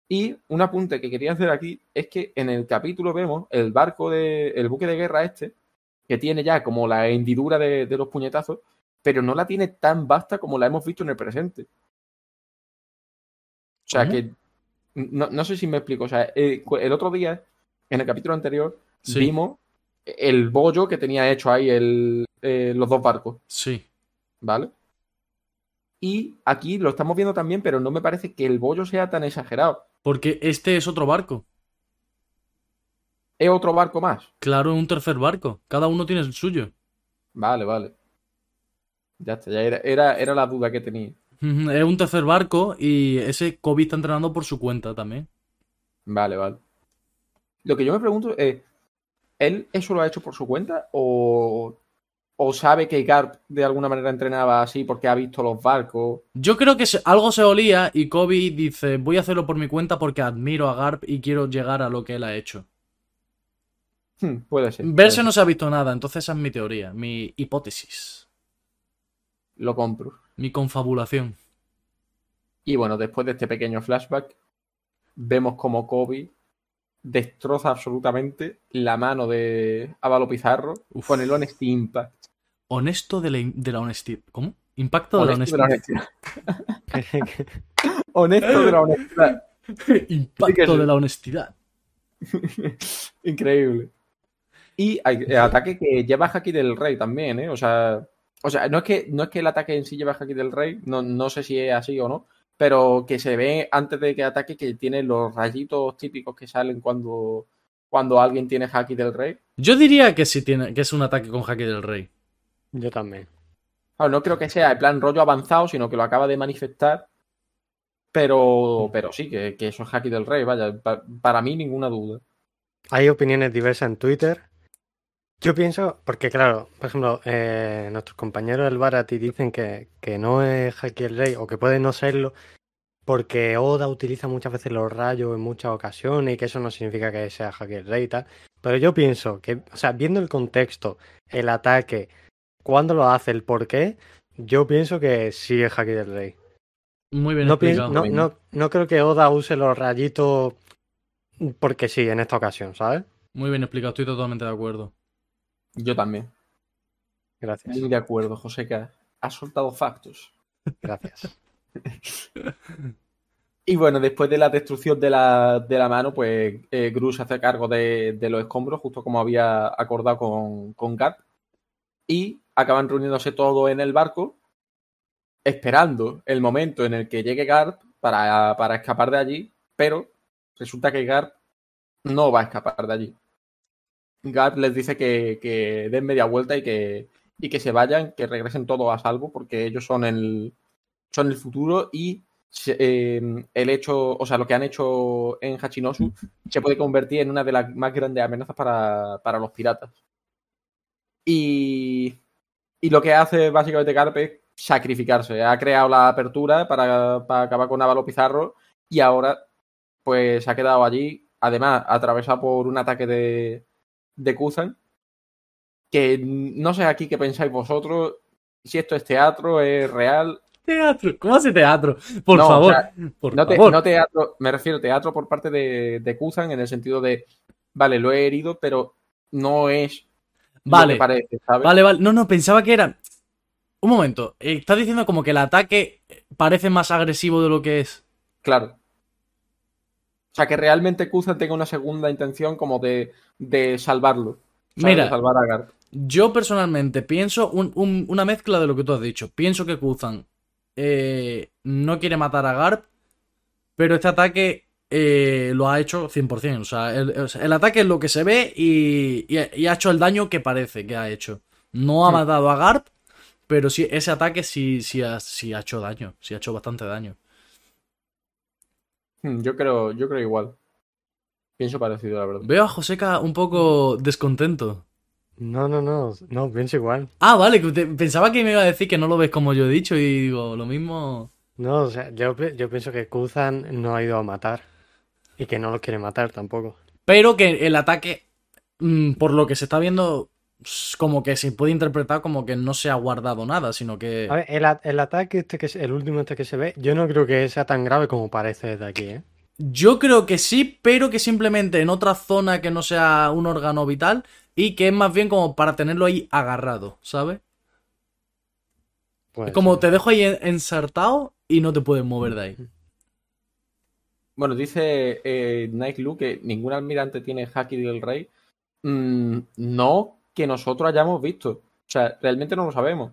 Y un apunte que quería hacer aquí es que en el capítulo vemos el barco de, el buque de guerra este, que tiene ya como la hendidura de, de los puñetazos, pero no la tiene tan vasta como la hemos visto en el presente. O sea que no, no sé si me explico. O sea, eh, el otro día, en el capítulo anterior, Sí. vimos el bollo que tenía hecho ahí el, eh, los dos barcos, Sí. ¿vale? Y aquí lo estamos viendo también, pero no me parece que el bollo sea tan exagerado. Porque este es otro barco. Es otro barco más. Claro, es un tercer barco. Cada uno tiene el suyo. Vale, vale. Ya está, ya era, era, era la duda que tenía. Es un tercer barco y ese Kobe está entrenando por su cuenta también. Vale, vale. Lo que yo me pregunto es, ¿él eso lo ha hecho por su cuenta o, o sabe que Garp de alguna manera entrenaba así porque ha visto los barcos? Yo creo que algo se olía y Kobe dice, voy a hacerlo por mi cuenta porque admiro a Garp y quiero llegar a lo que él ha hecho. Hmm, puede ser. puede Verse ser. no se ha visto nada, entonces esa es mi teoría, mi hipótesis, Lo compro. mi confabulación. Y bueno, después de este pequeño flashback, vemos como Kobe destroza absolutamente la mano de Avalo Pizarro Uf. con el Impact. Honesto de la, in- de la honestidad. ¿Cómo? Impacto de la Honesto de la honestidad. Honesto de la honestidad. Impacto sí. de la honestidad. Increíble. Y hay- el ataque que lleva Haki del Rey también, ¿eh? O sea, o sea no, es que, no es que el ataque en sí lleva Haki del Rey, no, no sé si es así o no, pero que se ve antes de que ataque que tiene los rayitos típicos que salen cuando, cuando alguien tiene Haki del Rey. Yo diría que sí tiene, que es un ataque con Haki del Rey. Yo también. Claro, no creo que sea en plan rollo avanzado, sino que lo acaba de manifestar. Pero, pero sí, que, que eso es Haki del Rey, vaya, pa- para mí ninguna duda. Hay opiniones diversas en Twitter. Yo pienso, porque claro, por ejemplo, eh, nuestros compañeros del Barati dicen que, que no es Haki el Rey o que puede no serlo porque Oda utiliza muchas veces los rayos en muchas ocasiones y que eso no significa que sea Haki el Rey y tal. Pero yo pienso que, o sea, viendo el contexto, el ataque, cuándo lo hace, el por qué, yo pienso que sí es Haki del Rey. Muy bien No, pienso- explicado. no, no, no creo que Oda use los rayitos porque sí, en esta ocasión, ¿sabes? Muy bien explicado, estoy totalmente de acuerdo. Yo también. Gracias, Muy de acuerdo, José, que has soltado factos. gracias. Y bueno, después de la destrucción de la, de la mano, pues eh, Gru se hace cargo de, de los escombros, justo como había acordado con, con Garp. Y acaban reuniéndose todos en el barco, esperando el momento en el que llegue Garp para, para escapar de allí, pero resulta que Garp no va a escapar de allí. Garp les dice que, que den media vuelta y que, y que se vayan, que regresen todos a salvo, porque ellos son el, son el futuro y eh, el hecho, o sea, lo que han hecho en Hachinosu se puede convertir en una de las más grandes amenazas para, para los piratas. Y, y lo que hace básicamente Garp es sacrificarse. Ha creado la apertura para, para acabar con Ávalo Pizarro y ahora pues se ha quedado allí, además atravesado por un ataque de, de Kuzan, que no sé aquí qué pensáis vosotros, si esto es teatro, es real. Teatro. ¿Cómo hace teatro? Por No, o favor. sea, por No, te- favor. no teatro, me refiero a teatro por parte de, de Kuzan en el sentido de, vale, lo he herido, pero no es Vale. que parece, ¿sabes? Vale, vale. No, no, pensaba que era. Un momento. eh, Estás diciendo como que el ataque parece más agresivo de lo que es. Claro. O sea, que realmente Kuzan tenga una segunda intención como de, de salvarlo. ¿sabes? Mira. De salvar a Garp. Yo personalmente pienso un- un- una mezcla de lo que tú has dicho. Pienso que Kuzan eh, no quiere matar a Garp, pero este ataque eh, lo ha hecho 100%. O sea, el, o sea, el ataque es lo que se ve y, y ha- y ha hecho el daño que parece que ha hecho. No ha matado a Garp, pero sí, ese ataque sí, sí, ha, sí ha hecho daño. Sí ha hecho bastante daño. Hmm, Yo creo, yo creo igual. Pienso parecido, la verdad. Veo a Joseca un poco descontento. No, no, no, no, pienso igual. Ah, vale, pensaba que me iba a decir que no lo ves como yo he dicho y digo, lo mismo... No, o sea, yo, yo pienso que Kuzan no ha ido a matar. Y que no lo quiere matar tampoco. Pero que el ataque, mm, por lo que se está viendo, como que se puede interpretar como que no se ha guardado nada, sino que... A ver, el, ataque este que se- el último este que se ve, yo no creo que sea tan grave como parece desde aquí, ¿eh? Yo creo que sí, pero que simplemente en otra zona que no sea un órgano vital y que es más bien como para tenerlo ahí agarrado, ¿sabes? Es como te dejo ahí en- ensartado y no te puedes mover de ahí. Bueno, dice eh, Nike Lu que ningún almirante tiene Haki del Rey. Mm, no que nosotros hayamos visto. O sea, realmente no lo sabemos.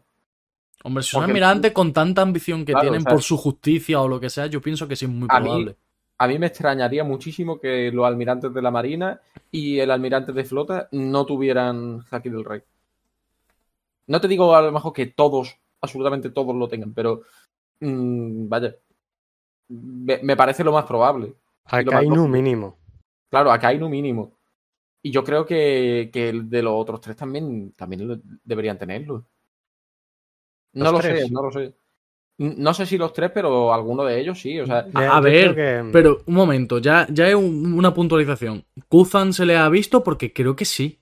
Hombre, si son Porque- almirantes con tanta ambición que Claro, tienen o sea- por su justicia o lo que sea, yo pienso que sí es muy A mí- probable. A mí me extrañaría muchísimo que los almirantes de la Marina y el almirante de flota no tuvieran Haki del Rey. No te digo a lo mejor que todos, absolutamente todos lo tengan, pero mm, vaya, me, me parece lo más probable. Akainu mínimo. Claro, hay un mínimo. Y yo creo que, que el de los otros tres también, también lo- deberían tenerlo. No ¿Los lo tres? sé, no lo sé. No sé si los tres, pero alguno de ellos sí. O sea, A- Ya, a ver, que- Pero un momento, ya, ya es un- una puntualización. ¿Kuzan se le ha visto? Porque creo que sí.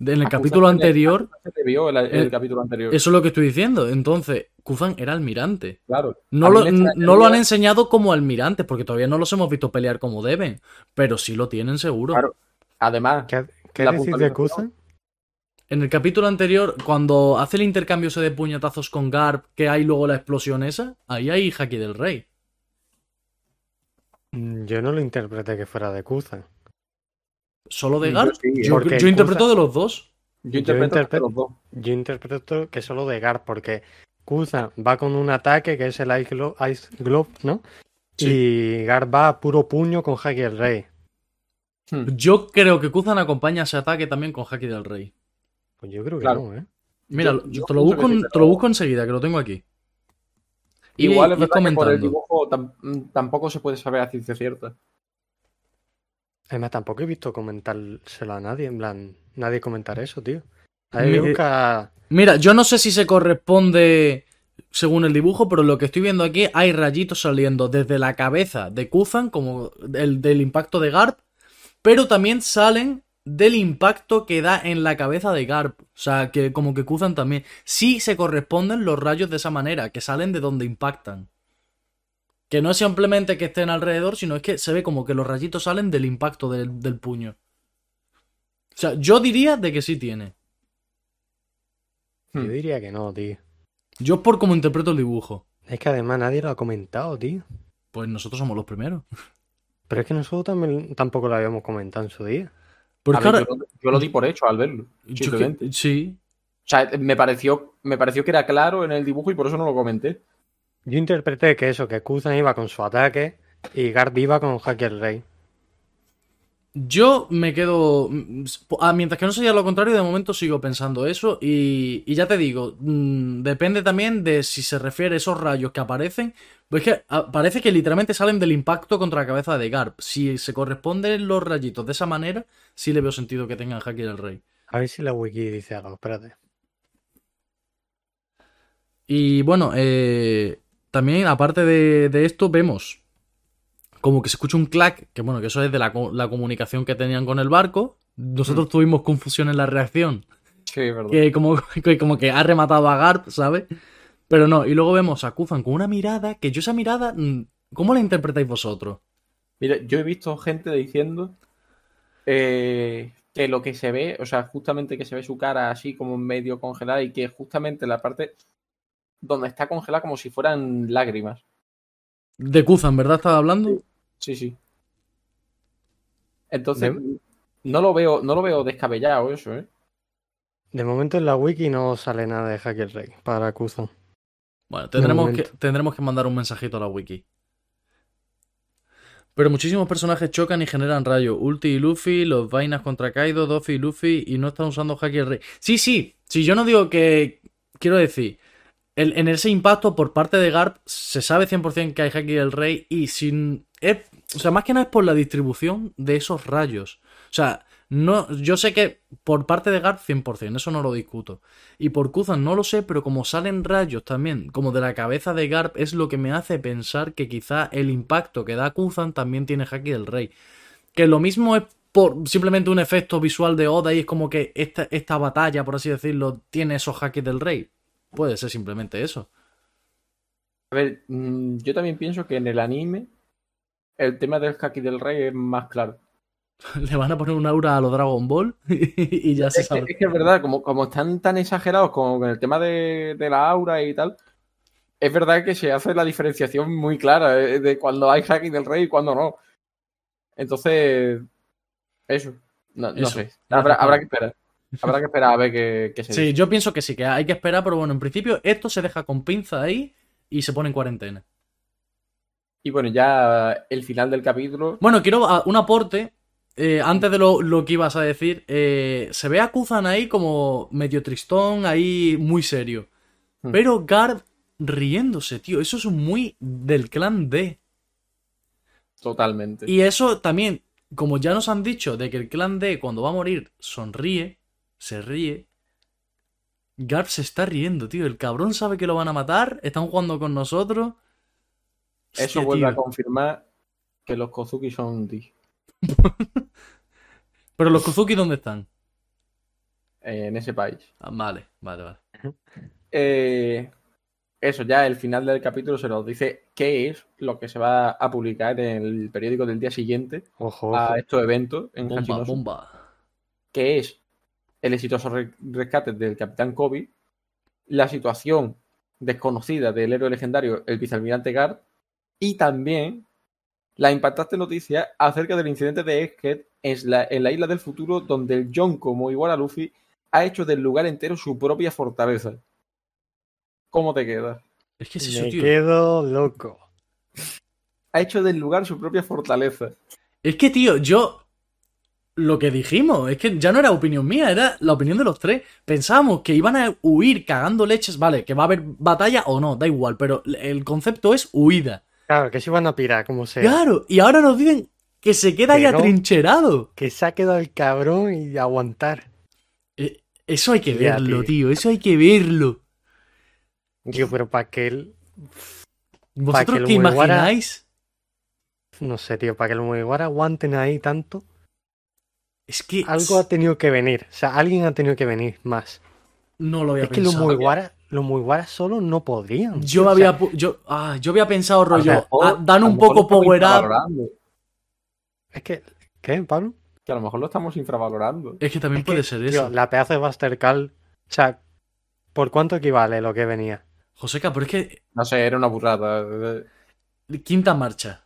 En el capítulo anterior, se te vio el, el capítulo anterior. eso es lo que estoy diciendo. Entonces, Kuzan era almirante. Claro. No lo, no han enseñado como almirante, porque todavía no los hemos visto pelear como deben. Pero sí lo tienen seguro. Claro. Además, ¿Qué, qué la decís de. Kuzan? En el capítulo anterior, cuando hace el intercambio ese de puñetazos con Garp, que hay luego la explosión esa, ahí hay Haki del Rey. Mm, Yo no lo interpreté que fuera de Kuzan. ¿Solo de Yo sí, yo, interpreto de los dos. yo interpreto que interpreto- los dos. Yo interpreto que solo de Gar, porque Kuzan va con un ataque que es el Ice Glove, ¿no? Y Gar va a puro puño con Haki el Rey. Hmm. Yo creo que Kuzan acompaña ese ataque también con Haki del Rey. Pues yo creo que Claro. no, ¿eh? Mira, Yo- yo te, lo busco, en- te lo busco enseguida, que lo tengo aquí. Y- Igual es y verdad que por el dibujo tam- tampoco se puede saber a ciencia cierta. Además, tampoco he visto comentárselo a nadie, en plan, nadie comentar eso, tío. Busca... Mira, yo no sé si se corresponde según el dibujo, pero lo que estoy viendo aquí hay rayitos saliendo desde la cabeza de Kuzan, como el del impacto de Garp, pero también salen del impacto que da en la cabeza de Garp. O sea, que como que Kuzan también. Sí se corresponden los rayos de esa manera, que salen de donde impactan. Que no es simplemente que estén alrededor, sino es que se ve como que los rayitos salen del impacto del, del puño. O sea, yo diría de que sí tiene. Yo Hmm. diría que no, tío. Yo por cómo interpreto el dibujo. Es que además nadie lo ha comentado, tío. Pues nosotros somos los primeros. Pero es que nosotros también tampoco lo habíamos comentado en su día. Porque A ver, ahora- yo, lo, yo lo di por hecho al verlo. yo simplemente. que- sí. O sea, me pareció, me pareció que era claro en el dibujo y por eso no lo comenté. Yo interpreté que eso, que Kuzan iba con su ataque y Garp iba con Haki el Rey. Yo me quedo. mm, ah, Mientras que no sea lo contrario, de momento sigo pensando eso. Y, y ya te digo, mm, depende también de si se refiere a esos rayos que aparecen. Pues es que ah, parece que literalmente salen del impacto contra la cabeza de Garp. Si se corresponden los rayitos de esa manera, sí le veo sentido que tengan Haki del Rey. A ver si la wiki dice algo, espérate. Y bueno, eh, también aparte de, de esto, vemos como que se escucha un clack, que bueno, que eso es de la, la comunicación que tenían con el barco. Nosotros tuvimos confusión en la reacción. Sí, verdad. que como, que como que ha rematado a Garp, ¿sabes? Pero no, y luego vemos a Kuzan con una mirada, que yo esa mirada, mm, ¿cómo la interpretáis vosotros? Mira, yo he visto gente diciendo eh, que lo que se ve, o sea, justamente que se ve su cara así como medio congelada y que justamente la parte donde está congelada como si fueran lágrimas. De Kuzan, ¿verdad? Estaba hablando. Sí, sí. Entonces, no lo veo, no lo veo descabellado eso, ¿eh? De momento en la wiki no sale nada de Hacker Rey para Kuzan. Bueno, tendremos que, tendremos que mandar un mensajito a la wiki. Pero muchísimos personajes chocan y generan rayo. Ulti y Luffy, los vainas contra Kaido, Doffy y Luffy, y no están usando Haki el Rey. Sí, sí, sí, yo no digo que. Quiero decir, en ese impacto por parte de Garp se sabe 100% que hay Haki del Rey y sin. es- o sea, más que nada es por la distribución de esos rayos. O sea, no, yo sé que por parte de Garp 100%, eso no lo discuto. Y por Kuzan no lo sé, pero como salen rayos también, como de la cabeza de Garp, es lo que me hace pensar que quizá el impacto que da Kuzan también tiene Haki del Rey. Que lo mismo es por simplemente un efecto visual de Oda y es como que esta, esta batalla, por así decirlo, tiene esos Haki del Rey. Puede ser simplemente eso. A ver, mm, yo también pienso que en el anime el tema del Haki del Rey es más claro. Le van a poner un aura a los Dragon Ball y ya se Es que, sabe. es que es verdad, como, como están tan exagerados como con el tema de, de la aura y tal, es verdad que se hace la diferenciación muy clara eh, de cuando hay Haki del Rey y cuando no. Entonces, eso. No, no Eso. sé. Habrá, habrá que esperar. Habrá que esperar a ver qué, qué se Sí, dice. yo pienso que sí, que hay que esperar, pero bueno, en principio esto se deja con pinza ahí y se pone en cuarentena. Y bueno, ya el final del capítulo. Bueno, quiero ah, un aporte. eh, antes de lo, lo que ibas a decir, eh, se ve a Kuzan ahí como medio tristón, ahí muy serio. Hmm. Pero Garb riéndose, tío. Eso es muy del clan D. Totalmente. Y eso también, como ya nos han dicho, de que el clan D cuando va a morir sonríe, se ríe. Garb se está riendo, tío. El cabrón sabe que lo van a matar, están jugando con nosotros. Eso Hostia, vuelve a confirmar que los Kozuki son D. Pero los Kozuki, ¿dónde están? eh, en ese país. Ah, vale, vale, vale. Eh, eso, ya el final del capítulo se nos dice qué es lo que se va a publicar en el periódico del día siguiente Ojo, ojo. a estos eventos en Bomba, bomba. que es el exitoso re- rescate del Capitán Kobe, la situación desconocida del héroe legendario, el vicealmirante Garp, y también la impactante noticia acerca del incidente de Egghead en la, en la isla del futuro, donde el Yonko Mugiwara Luffy ha hecho del lugar entero su propia fortaleza. ¿Cómo te queda? Es que es eso, Me tío. quedo loco. Ha hecho del lugar su propia fortaleza. Es que, tío, yo. Lo que dijimos, es que ya no era opinión mía, era la opinión de los tres. Pensábamos que iban a huir cagando leches, vale, que va a haber batalla o no, da igual, pero el concepto es huida. Claro, que se van a pirar, como sea. Claro, y ahora nos dicen que se queda ahí Que atrincherado. Que se ha quedado el cabrón y aguantar. Eh, Eso hay que Ya, verlo, tío. tío, eso hay que verlo. Tío, pero para que él. ¿Vosotros el qué Mugiwara- imagináis? No sé, tío, para que el Mugiwara aguanten ahí tanto. Es que Algo ha tenido que venir. O sea, alguien ha tenido que venir más. no lo había Es que los pensado. Mugiwara, los Mugiwara solo no podrían. Yo tío, o había, sea, yo, ah, yo había pensado, lo rollo, mejor- ah, dan lo un lo poco power up. es que. ¿Qué, Pablo? Que a lo mejor lo estamos infravalorando. Es que también Es puede que, ser tío, eso. la pedazo de Buster Call. O sea, ¿por cuánto equivale lo que venía? Joseca, pero es que No sé, era una burrada. quinta marcha.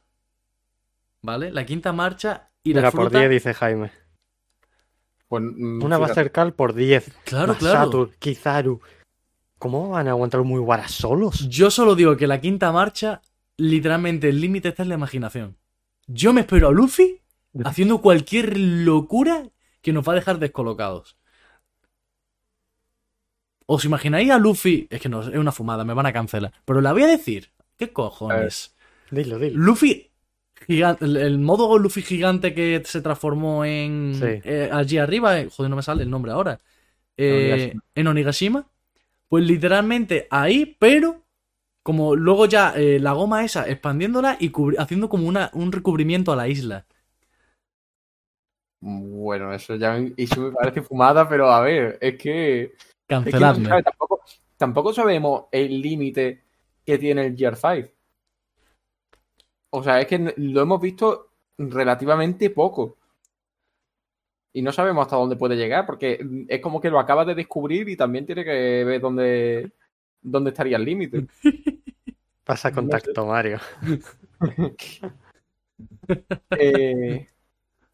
¿Vale? La quinta marcha y la Mira, por fruta. 10, dice Jaime. Pues, mm, Una fíjate. Buster Call por 10. Claro, claro. Masatur, Kizaru. ¿Cómo van a aguantar los Mugiwara solos? Yo solo digo que la quinta marcha, literalmente el límite está en la imaginación. Yo me espero a Luffy haciendo cualquier locura que nos va a dejar descolocados. ¿Os imagináis a Luffy? Es que no, es una fumada, me van a cancelar. Pero la voy a decir. ¿Qué cojones? Dilo, dilo. Luffy gigante, el, el modo Luffy gigante que se transformó en Sí. eh, allí arriba, eh, joder, no me sale el nombre ahora. Eh, Onigashima. en Onigashima, pues literalmente ahí, pero como luego ya eh, la goma esa expandiéndola y haciendo como una, un recubrimiento a la isla. Bueno, eso ya eso me parece fumada, pero a ver, es que, es que no tampoco, tampoco sabemos el límite que tiene el Gear 5. O sea, es que lo hemos visto relativamente poco. Y no sabemos hasta dónde puede llegar, porque es como que lo acaba de descubrir y también tiene que ver dónde, dónde estaría el límite. Pasa No contacto, Mario. Eh,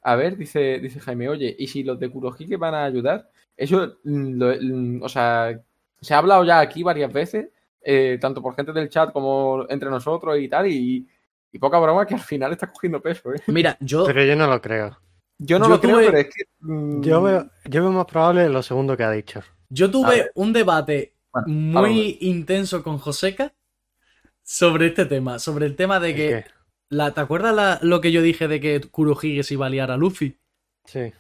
a ver, dice, dice Jaime, oye, ¿y si los de Kurohige van a ayudar? Eso, mm, lo- mm, o sea, se ha hablado ya aquí varias veces, eh, tanto por gente del chat como entre nosotros y tal, y, y poca broma que al final está cogiendo peso, ¿eh? Mira, yo, Pero yo no lo creo. Yo no Yo lo creo, tuve- pero es que... mm, Yo veo, yo veo más probable lo segundo que ha dicho. yo tuve un debate Bueno, muy intenso con Joseca sobre este tema, sobre el tema de ¿El que? La, ¿Te acuerdas la- lo que yo dije de que Kurohige se iba a liar a Luffy? Sí.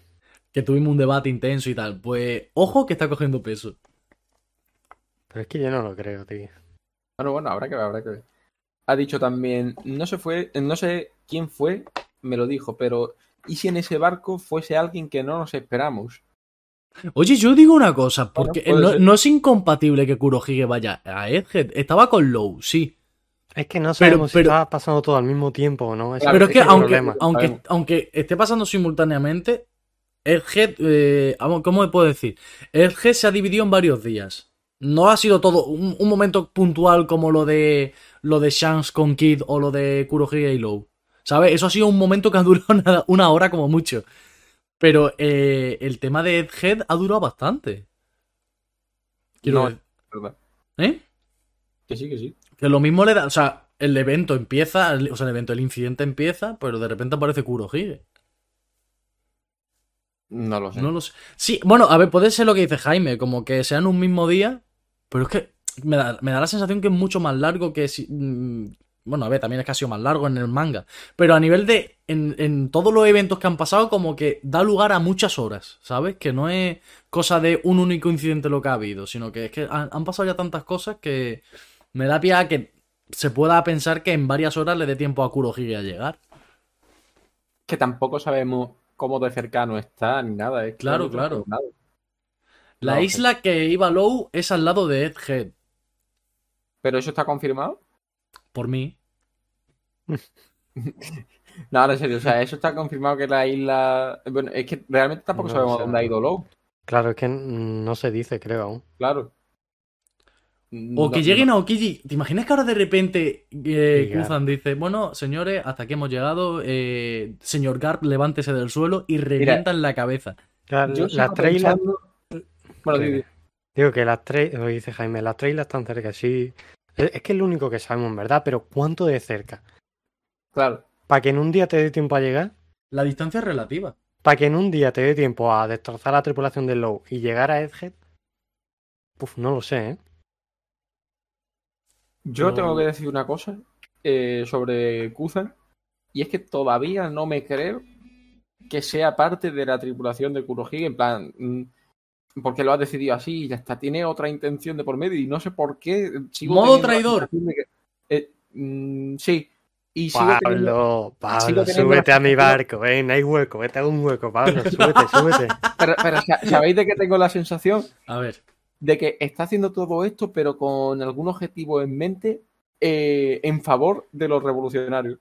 Que tuvimos un debate intenso y tal. Pues, ojo que está cogiendo peso. Pero es que yo no lo creo, tío. Bueno, bueno, habrá que ver, habrá que ver. Ha dicho también, no se fue, no sé quién fue, me lo dijo, pero ¿y si en ese barco fuese alguien que no nos esperamos? Oye, yo digo una cosa, porque no, es incompatible que Kurohige vaya a Egghead. Estaba con Low, sí. Es que no sabemos pero- si está pasando todo al mismo tiempo o no. Ese Pero es que aunque, aunque, aunque esté pasando simultáneamente, Egghead, eh, ¿cómo me puedo decir? Egghead se ha dividido en varios días. No ha sido todo un, un momento puntual como lo de lo de Shanks con Kid o lo de Kurohige y Low. ¿Sabes? Eso ha sido un momento que ha durado una hora como mucho. Pero eh, el tema de Egghead ha durado bastante. Quiero No. ¿Eh? Que sí, que sí. Que lo mismo le da. O sea, el evento empieza. el- o sea, el evento, el incidente empieza, pero de repente aparece Kurohige. No lo sé. No lo sé. Sí, bueno, a ver, puede ser lo que dice Jaime, como que sean un mismo día, pero es que me da, me da la sensación que es mucho más largo que si. mm, Bueno, a ver, también es que ha sido más largo en el manga. Pero a nivel de. En, en todos los eventos que han pasado, como que da lugar a muchas horas, ¿sabes? Que no es cosa de un único incidente lo que ha habido, sino que es que han, han pasado ya tantas cosas que me da pie a que se pueda pensar que en varias horas le dé tiempo a Kurohige a llegar. Que tampoco sabemos cómo de cercano está ni nada. es que Claro, no claro. La No, isla que iba Low es al lado de Egghead, ¿Pero eso está confirmado? por mí. No, ahora en serio, o sea, eso está confirmado que la isla. Bueno, es que realmente tampoco No sabemos dónde ha ido Low, Claro, es que no se dice, creo aún. claro. O No- que lleguen a Okiji. ¿Te imaginas que ahora de repente eh. Kuzan dice, bueno, señores, hasta aquí hemos llegado, eh, señor Garp, levántese del suelo y revienta en la cabeza? Claro, Yo las sigo trailers. Bueno. Digo que las trailers, lo dice Jaime, las trailers están cerca, sí. Es, es que es lo único que sabemos, en verdad, pero ¿cuánto de cerca? claro. Para que en un día te dé tiempo a llegar, La distancia es relativa. para que en un día te dé tiempo a destrozar la tripulación del Low y llegar a Egghead, Uf, no lo sé, ¿eh? Yo No. tengo que decir una cosa eh, sobre Kuzan, y es que todavía no me creo que sea parte de la tripulación de Kurohige, en plan, mm, porque lo ha decidido así y ya está, tiene otra intención de por medio y no sé por qué. Sigo Modo traidor. que- eh, mm, sí, y sigo teniendo- Pablo, sigo Pablo, súbete a mi barco, ven, no hay hueco, vete a un hueco, Pablo, súbete, súbete. Pero, pero sa- ¿sabéis de qué tengo la sensación? A ver. de que está haciendo todo esto, pero con algún objetivo en mente eh, en favor de los revolucionarios.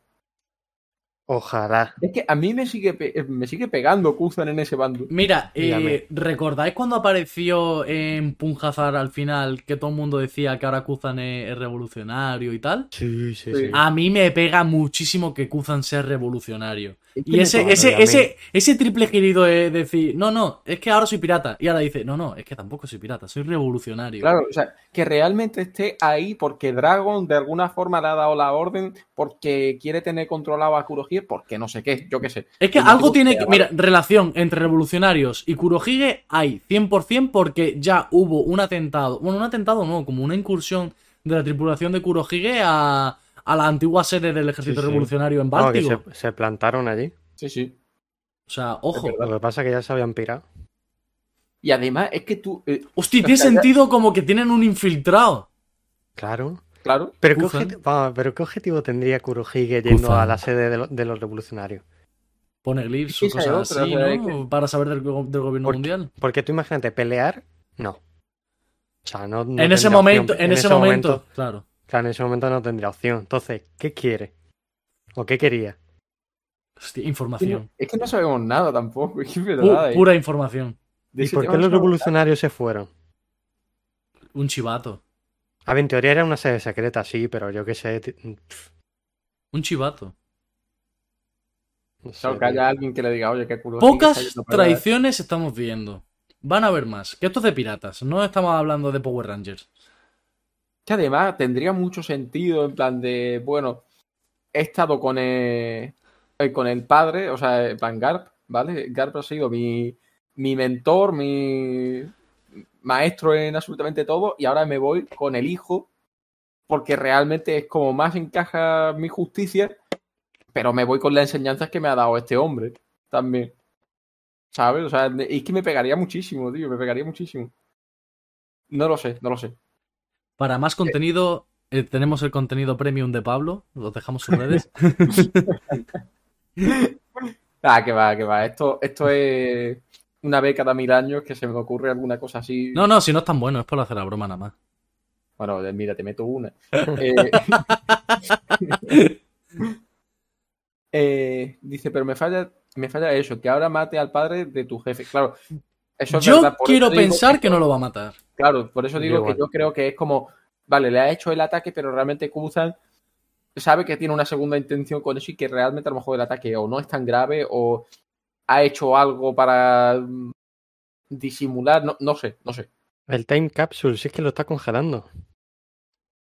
Ojalá. Es que a mí me sigue, pe- me sigue pegando Kuzan en ese bando. Mira, eh, ¿recordáis cuando apareció en Punjazar al final que todo el mundo decía que ahora Kuzan es, es revolucionario y tal? Sí, sí, Sí. sí. A mí me pega muchísimo que Kuzan sea revolucionario. Es que Y ese, ese, ese, ese triple girido de decir, no, no, es que ahora soy pirata. Y ahora dice, no, no, es que tampoco soy pirata, soy revolucionario. Claro, o sea, que realmente esté ahí porque Dragon de alguna forma le ha dado la orden porque quiere tener controlado a Kurohige Kurohige porque no sé qué, yo qué sé. Es que algo tiene que. ¿vale? Mira, relación entre revolucionarios y Kurohige hay 100% porque ya hubo un atentado. Bueno, un atentado no, como una incursión de la tripulación de Kurohige a, a la antigua sede del ejército Sí, sí. revolucionario en No, que Báltico. se, se plantaron allí. Sí, sí. O sea, ojo. Lo que pasa es que ya se habían pirado. Y además es que tú, eh, Hostia, tiene sentido como que tienen un infiltrado. Claro. Claro, Pero ¿qué, Kuzan. objeti- vamos, pero ¿qué objetivo tendría Kurohige yendo a la sede de, lo- de los revolucionarios? Pone glyphs o cosas otra, así, o sea, es ¿no? Para saber del, go- del gobierno Porque- mundial. Porque tú imagínate, pelear, no. O sea, no, no en ese momento, en, ese momento, claro. Claro, en ese momento no tendría opción. Entonces, ¿qué quiere? ¿O qué quería? Hostia, información. es que no sabemos nada tampoco. Es que es Pu- verdad, eh. pura información. ¿Y por qué los revolucionarios se fueron? Un chivato. A ver, en teoría era una sede secreta, sí, pero yo qué sé. pf, Un chivato. no sé, Claro, que haya alguien que le diga, oye, Kurohige está Pocas traiciones estamos viendo. Van a haber más. Que esto es de piratas. No estamos hablando de Power Rangers. Que además tendría mucho sentido en plan de, bueno, he estado con el, eh, con el padre, o sea, en plan Garp, ¿vale? Garp ha sido mi, mi mentor, mi maestro en absolutamente todo, y ahora me voy con el hijo, porque realmente es como más encaja mi justicia, pero me voy con las enseñanzas que me ha dado este hombre también. ¿Sabes? O sea, es que me pegaría muchísimo, tío, me pegaría muchísimo. No lo sé, no lo sé. Para más contenido, eh, tenemos el contenido premium de Pablo. Los dejamos sus redes. Ah, que va, que va. Esto, esto es una vez cada mil años que se me ocurre alguna cosa así. No, no, si no es tan bueno, es por hacer la broma nada más. Bueno, mira, te meto una. Eh, eh, dice, pero me falla, me falla eso, que ahora mate al padre de tu jefe. Claro, eso es Yo verdad, quiero digo pensar que no lo va a matar. Claro, por eso Yo digo que igual. yo creo que es como, vale, le ha hecho el ataque, pero realmente Kuzan sabe que tiene una segunda intención con eso y que realmente a lo mejor el ataque o no es tan grave o ha hecho algo para mm, disimular, no, no sé, no sé. El Time Capsule, sí es que lo está congelando.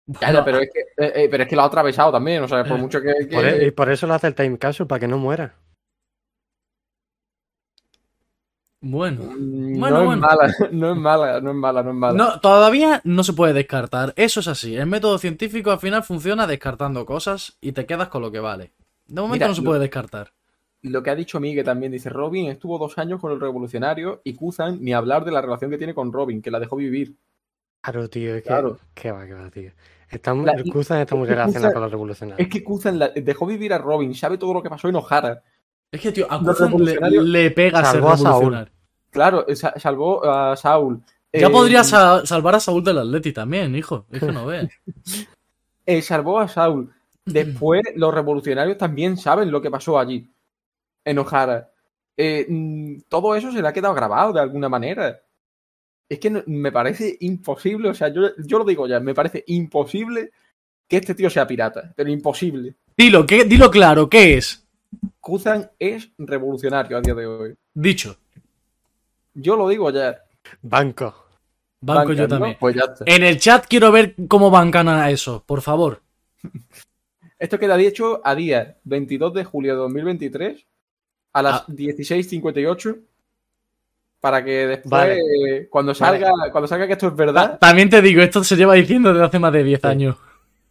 Ya, ya, pero, es que, eh, eh, pero es que lo ha atravesado también, o sea, por Eh, mucho que... que- Por e- y por eso lo hace el Time Capsule, para que no muera. Bueno. Mm, Bueno, no bueno. es mala, no es mala, no es mala, no es mala. No, todavía no se puede descartar. Eso es así. El método científico al final funciona descartando cosas y te quedas con lo que vale. De momento Mira, no se lo- puede descartar. Lo que ha dicho Miguel también dice, Robin estuvo dos años con el revolucionario y Kuzan ni hablar de la relación que tiene con Robin, que la dejó vivir. Claro, tío, es que. Claro. Qué va, qué va, tío. Está, La- el Kuzan está muy es relacionado Kuzan- con los revolucionarios. Es que Kuzan la- dejó vivir a Robin, sabe todo lo que pasó en O'Hara. Es que, tío, a Kuzan le, le pega ser salvó a Saúl. revolucionario. Claro, sa- salvó a Saul. Ya Eh, podría sa- salvar a Saúl del Atleti también, hijo. Es que no ve. eh, salvó a Saul. Después, los revolucionarios también saben lo que pasó allí, en O'Hara. Eh, mm, todo eso se le ha quedado grabado de alguna manera. Es que no- me parece imposible, o sea, yo, yo lo digo ya, me parece imposible que este tío sea pirata, pero imposible. Dilo, ¿qué? Dilo claro, ¿qué es? Kuzan es revolucionario a día de hoy. Dicho. Yo lo digo ya. Banco. Banco yo ¿no? también. Pues ya está. En el chat quiero ver cómo bancan a eso, por favor. Esto queda dicho a día 22 de julio de 2023 a las Ah. 16.58 para que después, Vale. eh, cuando salga cuando salga que esto es verdad, También te digo, esto se lleva diciendo desde hace más de 10 Sí. años.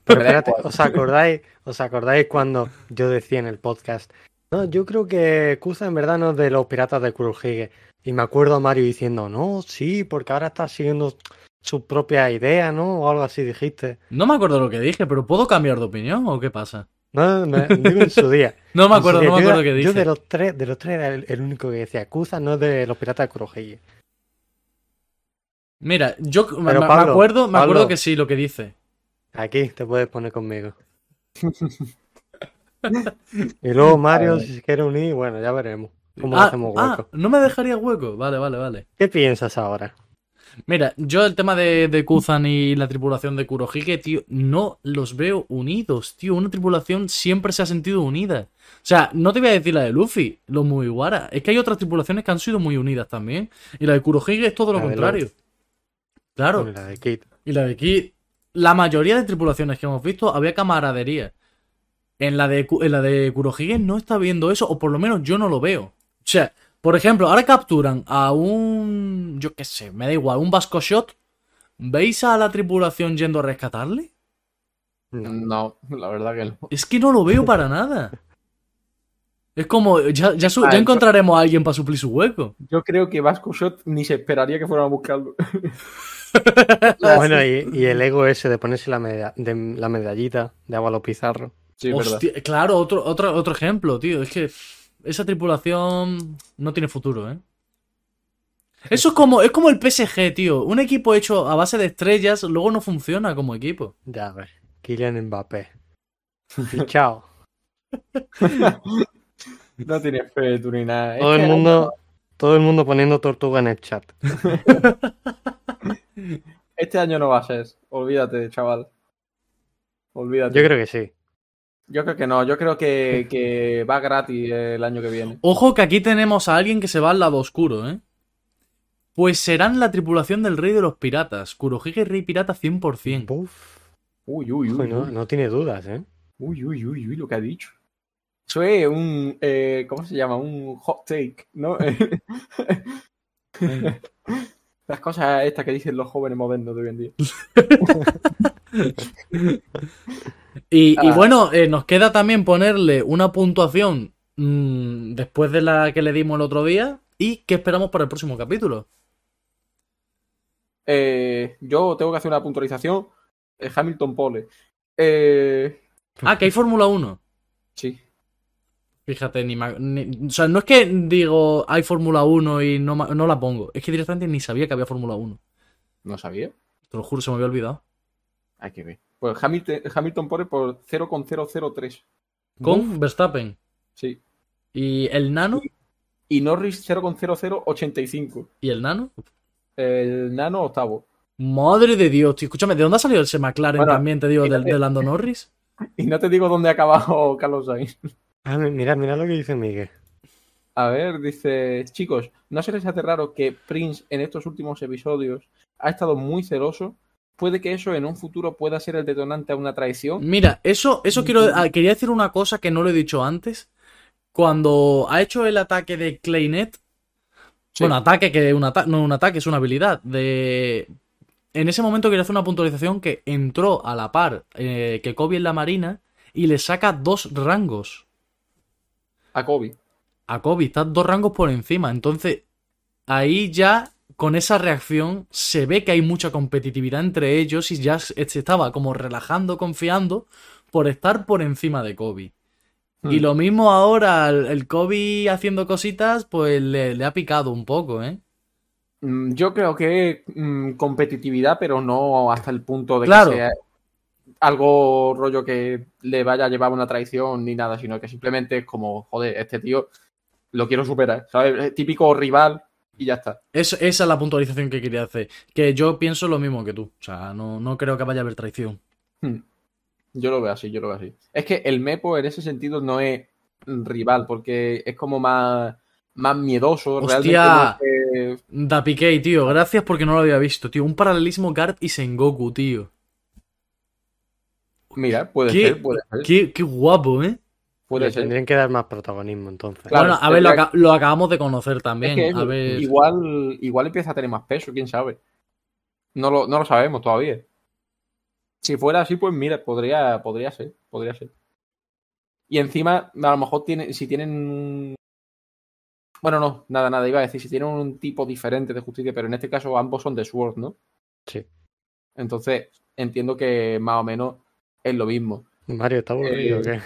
Pero espérate, igual. ¿os acordáis, ¿os acordáis cuando yo decía en el podcast? No, yo creo que Kuzan en verdad no es de los piratas de Kurohige. Y me acuerdo a Mario diciendo, no, sí, porque ahora está siguiendo su propia idea, ¿no? O algo así dijiste. No me acuerdo lo que dije, pero ¿puedo cambiar de opinión o qué pasa? No, me, digo en su día. No me acuerdo, día. no me Yo acuerdo qué Yo dije. de los tres, de los tres era el, el único que decía, Kuzan no es de los piratas de Kurohige. Mira, yo me, acuerdo, me acuerdo que sí, lo que dice. Aquí te puedes poner conmigo. y luego Mario, si se quiere unir, bueno, ya veremos. ¿Cómo Ah, hacemos ah, hueco? no me dejaría hueco. Vale, vale, vale. ¿Qué piensas ahora? Mira, yo el tema de, de Kuzan y la tripulación de Kurohige, tío, no los veo unidos, tío. Una tripulación siempre se ha sentido unida. O sea, no te voy a decir la de Luffy, los Mugiwara. Es que hay otras tripulaciones que han sido muy unidas también. Y la de Kurohige es todo lo La contrario. Claro. Con la de Kid. Y la de aquí, la mayoría de tripulaciones que hemos visto había camaradería. En la de, en la de Kurohige no está viendo eso, o por lo menos yo no lo veo. O sea, por ejemplo, ahora capturan a un. Yo qué sé, me da igual, un Vasco Shot. ¿Veis a la tripulación yendo a rescatarle? No. La verdad que no. Es que no lo veo para nada. Es como, ya, ya, su- Ah, ya encontraremos a alguien para suplir su hueco. Yo creo que Vasco Shot ni se esperaría que fueran a buscarlo. Bueno, y, y el ego ese de ponerse la, meda- de, la medallita de agua a los pizarros. Sí, es verdad. Hostia, claro, otro, otro, otro ejemplo, tío. Es que esa tripulación no tiene futuro, ¿eh? Eso es como, es como el PSG, tío. Un equipo hecho a base de estrellas luego no funciona como equipo. Ya ves. Kylian Mbappé. Fichao. No tienes fe tú ni nada. Es Todo el mundo, todo el mundo poniendo tortuga en el chat. Este año no va a ser. Olvídate, chaval. Olvídate. Yo creo que sí. Yo creo que no. Yo creo que, que va gratis el año que viene. Ojo que aquí tenemos a alguien que se va al lado oscuro, ¿eh? Pues serán la tripulación del rey de los piratas. Kurohige rey pirata 100%. Buf. Uy, uy, uy. Uy, no, uy. no tiene dudas, ¿eh? Uy, uy, uy, uy, lo que ha dicho. Eso es un. eh, ¿Cómo se llama? Un hot take, ¿no? Las cosas estas que dicen los jóvenes modernos de hoy en día. Y, y Ah. bueno, eh, nos queda también ponerle una puntuación mm, después de la que le dimos el otro día y qué esperamos para el próximo capítulo. Eh, yo tengo que hacer una puntualización. Eh, Hamilton Pole. Eh, Ah, que hay Fórmula 1. sí. Fíjate, ni, ni- O sea, no es que digo hay Fórmula 1 y no, no la pongo. Es que directamente ni sabía que había Fórmula 1. No sabía. Te lo juro, se me había olvidado. Hay que ver. Pues Hamilton, Hamilton Pole por 0,003. Con Verstappen. Sí. ¿Y el nano? Y Norris 0,0085. ¿Y el nano? El nano octavo. Madre de Dios, tío. Escúchame, ¿de dónde ha salido ese McLaren Bueno, también, te digo, del, de Lando Norris? Y no te digo dónde ha acabado Carlos Sainz. Ah, mi- mira, mira lo que dice Miguel. A ver, dice, chicos, ¿no se les hace raro que Prince en estos últimos episodios ha estado muy celoso? ¿Puede que eso en un futuro pueda ser el detonante a una traición? Mira, eso, eso quiero, ah, quería decir una cosa que no lo he dicho antes. Cuando ha hecho el ataque de Claynet, Sí. bueno, ataque que un ata- no un ataque, es una habilidad. De... En ese momento quería hacer una puntualización que entró a la par eh, que Kobe en la Marina y le saca dos rangos. A Kobe. A Kobe, está dos rangos por encima. Entonces, ahí ya, con esa reacción, se ve que hay mucha competitividad entre ellos y ya se estaba como relajando, confiando por estar por encima de Kobe. Y Hmm. lo mismo ahora, el, Kobe haciendo cositas, pues le, le ha picado un poco, ¿eh? Mm, Yo creo que mm, competitividad, pero no hasta el punto de Claro. que sea algo rollo que le vaya a llevar una traición ni nada, sino que simplemente es como, joder, este tío lo quiero superar, ¿sabes? Es típico rival y ya está. Es- esa es la puntualización que quería hacer. Que yo pienso lo mismo que tú. O sea, no, no creo que vaya a haber traición. Hmm. Yo lo veo así, yo lo veo así. Es que el Mepo en ese sentido no es rival, porque es como más, más miedoso. Hostia. Realmente no es que- Da Piqué, tío. Gracias porque no lo había visto, tío. Un paralelismo Garp y Sengoku, tío. Mira, puede ¿Qué? ser, puede ser. Qué, qué guapo, ¿eh? Puede Le ser. tendrían que dar más protagonismo entonces. Claro, bueno, a ver, lo, lo acabamos de conocer Es también. que a ver. igual, igual empieza a tener más peso, quién sabe. No lo, no lo sabemos todavía. Si fuera así, pues mira, podría, podría ser, podría ser. Y encima, a lo mejor tiene, si tienen un- Bueno, no, nada, nada, iba a decir, si tienen un tipo diferente de justicia, pero en este caso ambos son de Sword, ¿no? Sí. Entonces, entiendo que más o menos es lo mismo. Mario, ¿está aburrido Eh, o qué?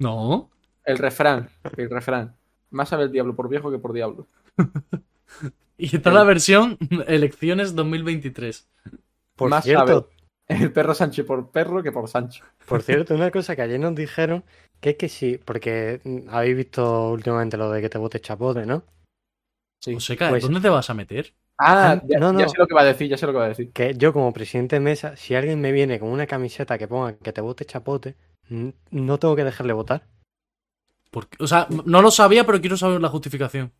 No. El refrán, el refrán. Más sabe el diablo por viejo que por diablo. Y está la versión Elecciones 2023. Por más cierto, El perro Sánchez por perro que por Sancho. por cierto, una cosa que ayer nos dijeron que es que sí, porque habéis visto últimamente lo de que te bote chapote, ¿no? Sí. Joseca, Pues- ¿dónde te vas a meter? Ah, Ah, ya, no, ya no. sé lo que va a decir, ya sé lo que va a decir. Que yo como presidente de mesa, si alguien me viene con una camiseta que ponga que te vote chapote, no tengo que dejarle votar. Porque, o sea, no lo sabía, pero quiero saber la justificación.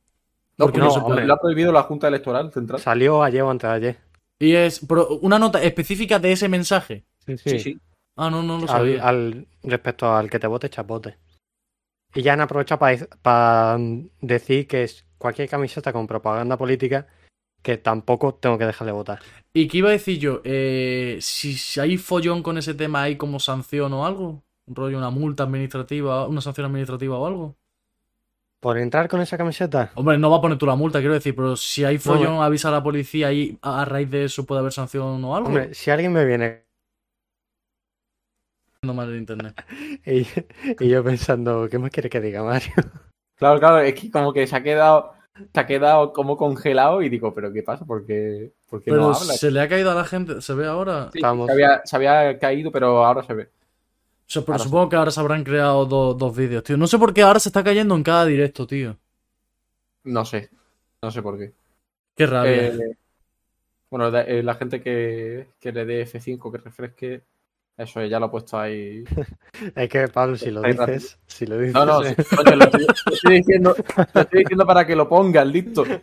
No, Porque no se puede. lo ha prohibido la Junta Electoral Central. Salió ayer o antes de ayer. Y es pero una nota específica de ese mensaje. Sí, Sí, sí. Ah, no, no lo al, sabía. al- respecto al que te vote, chapote. Y ya han aprovechado para decir que es cualquier camiseta con propaganda política que tampoco tengo que dejar de votar. ¿Y qué iba a decir yo? Eh, si, si hay follón con ese tema, ¿hay como sanción o algo? ¿Un rollo, una multa administrativa, una sanción administrativa o algo? Por entrar con esa camiseta, Hombre, no va a poner tú la multa, quiero decir, pero si hay follón, No, avisa a la policía y a, raíz de eso puede haber sanción o algo. hombre, si alguien me viene No mal el internet. y, y yo pensando, ¿qué más quiere que diga Mario? Claro, claro, es que como que se ha quedado, se ha quedado como congelado y digo, ¿pero qué pasa? ¿Por qué, por qué Pero no habla? se le ha caído a la gente, ¿se ve ahora? Sí, se, había, se había caído, pero ahora se ve. O sea, pero Ahora supongo que ahora se habrán creado do- dos vídeos, tío. No sé por qué ahora se está cayendo en cada directo, tío. No sé, no sé por qué. Qué rabia. Eh, bueno, eh, la gente que, que le dé F5, que refresque, eso ya lo he puesto ahí. Es que Pablo, si lo rápido. dices, si lo dices, No, no, sí, coño, lo estoy, lo estoy diciendo, lo estoy diciendo para que lo pongas, listo. Que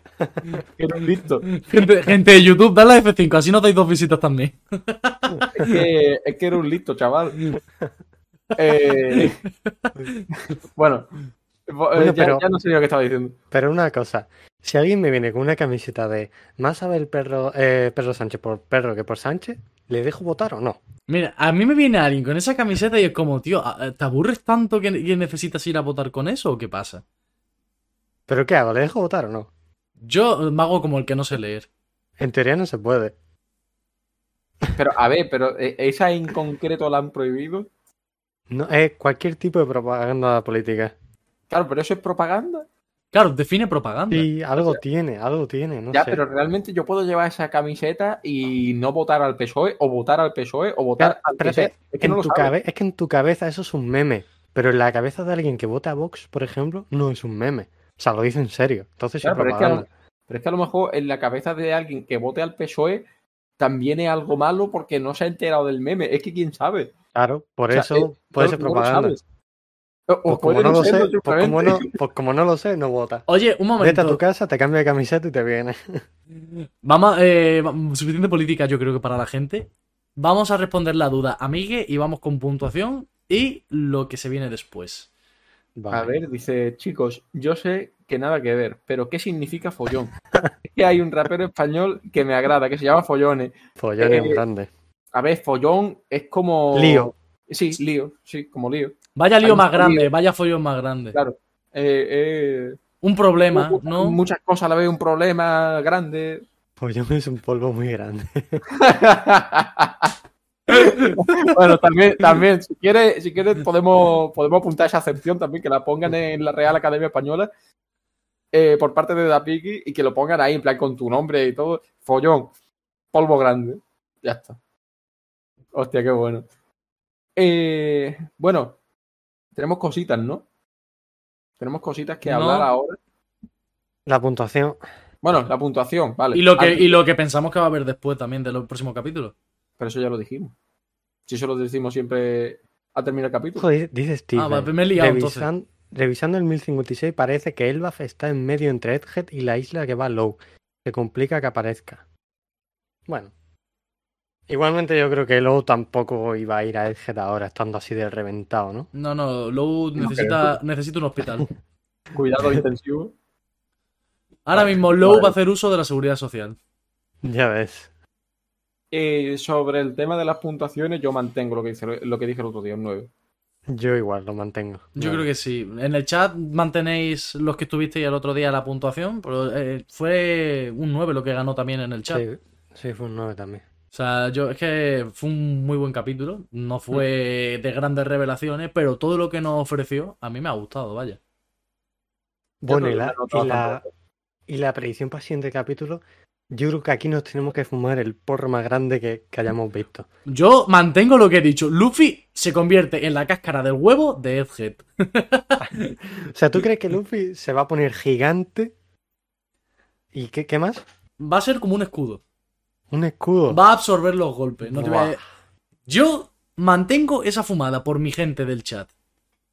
eres listo. Gente, gente de YouTube, dale a F5, así no dais dos visitas también. Es que, es que eres un listo, chaval. Eh, bueno, eh, Bueno, ya, pero- ya no sé lo que estaba diciendo. Pero una cosa, si alguien me viene con una camiseta de más sabe el perro, eh, perro Sánchez por perro que por Sánchez, ¿le dejo votar o no? Mira, a mí me viene alguien con esa camiseta y es como, tío, ¿te aburres tanto que, que necesitas ir a votar con eso o qué pasa? ¿Pero qué hago? ¿Le dejo votar o no? Yo me hago como el que no sé leer. En teoría no se puede. Pero, a ver, pero esa en concreto la han prohibido. No, es cualquier tipo de propaganda política. Claro, pero eso es propaganda. Claro, define propaganda. Sí, algo tiene, algo tiene, no ya, sé. pero realmente yo puedo llevar esa camiseta y no votar al PSOE, o votar al PSOE, o votar Claro, al que sea. es que en no tu cabe- es que en tu cabeza eso es un meme, pero en la cabeza de alguien que vota a Vox, por ejemplo, no es un meme. O sea, lo dice en serio. Entonces Claro, es pero es, que a lo, propaganda. pero es que a lo mejor en la cabeza de alguien que vote al PSOE también es algo malo porque no se ha enterado del meme. Es que quién sabe. Claro, por O sea, eso eh, puede no- ser propaganda. Pues como no lo sé, pues como no, pues como no lo sé, no vota. Oye, un Vete a tu momento. casa, te cambia de camiseta y te viene. Vamos, eh, suficiente política yo creo que para la gente. Vamos a responder la duda, amigue, y vamos con puntuación y lo que se viene después. Vale. A ver, dice, chicos, yo sé que nada que ver, pero ¿qué significa follón? que hay un rapero español que me agrada, que se llama Follones. Follón es eh, grande. A ver, follón es como... Lío. Sí, lío, sí, como lío. Vaya lío Hay más grande, lío. vaya follón más grande. Claro. Eh, eh, Un problema, mu- ¿no? Muchas cosas a la vez, un problema grande. Follón es un polvo muy grande. bueno, también, también, si quieres, si quieres podemos, podemos apuntar esa acepción también, que la pongan en la Real Academia Española eh, por parte de Dapiki y que lo pongan ahí en plan con tu nombre y todo. Follón, polvo grande. Ya está. Hostia, qué bueno. Eh, bueno, tenemos cositas, ¿no? Tenemos cositas que No. hablar ahora. La puntuación, Bueno, la puntuación, vale. Y lo, que, Antes- y lo que pensamos que va a haber después también de los próximos capítulos. Pero eso ya lo dijimos. Si eso lo decimos siempre al terminar el capítulo. joder, dice Steve. Ah, vale, me he liado, entonces. revisan- revisando el 1056 parece que Elbaf está en medio entre Edgehead y la isla que va low. Se complica que aparezca. Bueno. Igualmente yo creo que Low tampoco iba a ir a Edgehead ahora, estando así de reventado, ¿no? No, no, Low No necesita, necesita un hospital. Cuidado intensivo. Ahora Vale, mismo Low vale. va a hacer uso de la seguridad social. Ya ves. Eh, sobre el tema de las puntuaciones, yo mantengo lo que, dice, lo que dije el otro día, un 9. Yo igual lo mantengo. Yo creo que sí. En el chat mantenéis los que estuvisteis el otro día la puntuación, pero eh, fue un 9 lo que ganó también en el chat. Sí, sí, fue un 9 también. O sea, yo es que fue un muy buen capítulo. No fue de grandes revelaciones, pero todo lo que nos ofreció a mí me ha gustado, vaya. Bueno, y la, y, la, tampoco. y la predicción para el siguiente capítulo, yo creo que aquí nos tenemos que fumar el porro más grande que, que hayamos visto. Yo mantengo lo que he dicho. Luffy se convierte en la cáscara del huevo de Edgehead. O sea, ¿tú crees que Luffy se va a poner gigante? ¿Y qué, qué más? Va a ser como un escudo. Un escudo. Va a absorber los golpes. No te voy a- Buah. Yo mantengo esa fumada por mi gente del chat.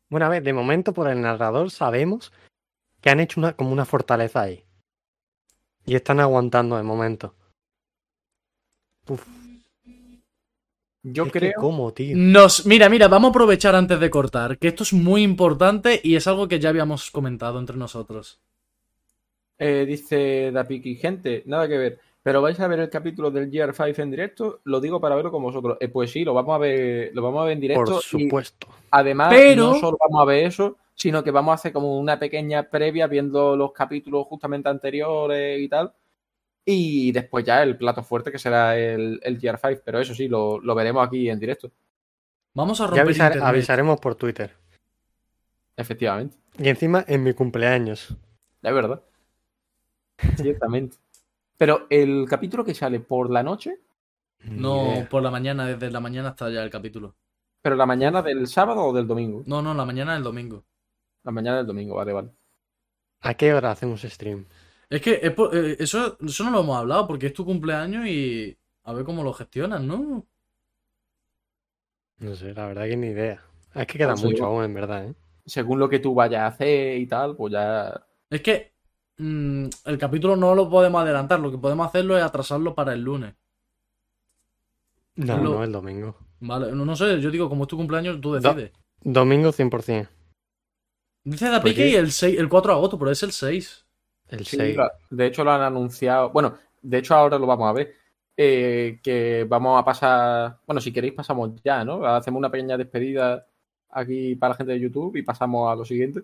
Bueno, a ver, de momento por el narrador sabemos que han hecho una, como una fortaleza ahí. Y están aguantando de momento. Uf, Yo Es que creo. ¿Cómo, tío? Nos, mira, mira, vamos a aprovechar antes de cortar, que esto es muy importante y es algo que ya habíamos comentado entre nosotros. Eh, dice Dapiki, gente, nada que ver. Pero vais a ver el capítulo del GR5 en directo, lo digo para verlo con vosotros. Eh, pues sí, lo vamos a ver, lo vamos a ver en directo. Por y supuesto. además, Pero- no solo vamos a ver eso, sino que vamos a hacer como una pequeña previa viendo los capítulos justamente anteriores y tal. Y después ya el plato fuerte que será el, el GR5. Pero eso sí, lo, lo veremos aquí en directo. Vamos a Ya romper avisar- internet. avisaremos por Twitter. Efectivamente. Y encima en mi cumpleaños. Es verdad. Ciertamente. Pero el capítulo que sale por la noche, No, por la mañana, desde la mañana hasta ya el capítulo. pero la mañana del sábado o del domingo. No, no, la mañana del domingo. La mañana del domingo, vale, vale. ¿A qué hora hacemos stream? Es que es por- eh, eso, eso no lo hemos hablado porque es tu cumpleaños y a ver cómo lo gestionas, ¿no? No sé, la verdad que ni idea. Es que queda No sé, mucho aún, en verdad, ¿eh? Según lo que tú vayas a hacer y tal, pues ya. Es que mm, el capítulo no lo podemos adelantar, lo que podemos hacerlo es atrasarlo para el lunes. No, Lo- no, el domingo. Vale, no, no sé, yo digo, como es tu cumpleaños, tú decides. Domingo 100%. Dice Da ¿Por Pique el 6, el 4 de agosto, pero es el 6. El Sí, 6. la- de hecho lo han anunciado. Bueno, de hecho ahora lo vamos a ver. eh, que vamos a pasar. Bueno, si queréis, pasamos ya, ¿no? Hacemos una pequeña despedida aquí para la gente de YouTube y pasamos a lo siguiente.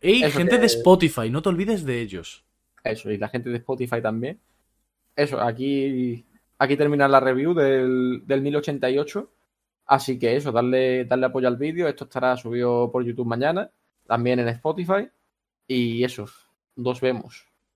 Y Eso gente que- de Spotify, no te olvides de ellos. Eso, y la gente de Spotify también. Eso, aquí, aquí termina la review del, del 1088. Así que eso, darle, darle apoyo al vídeo. Esto estará subido por YouTube mañana, también en Spotify. Y eso, nos vemos.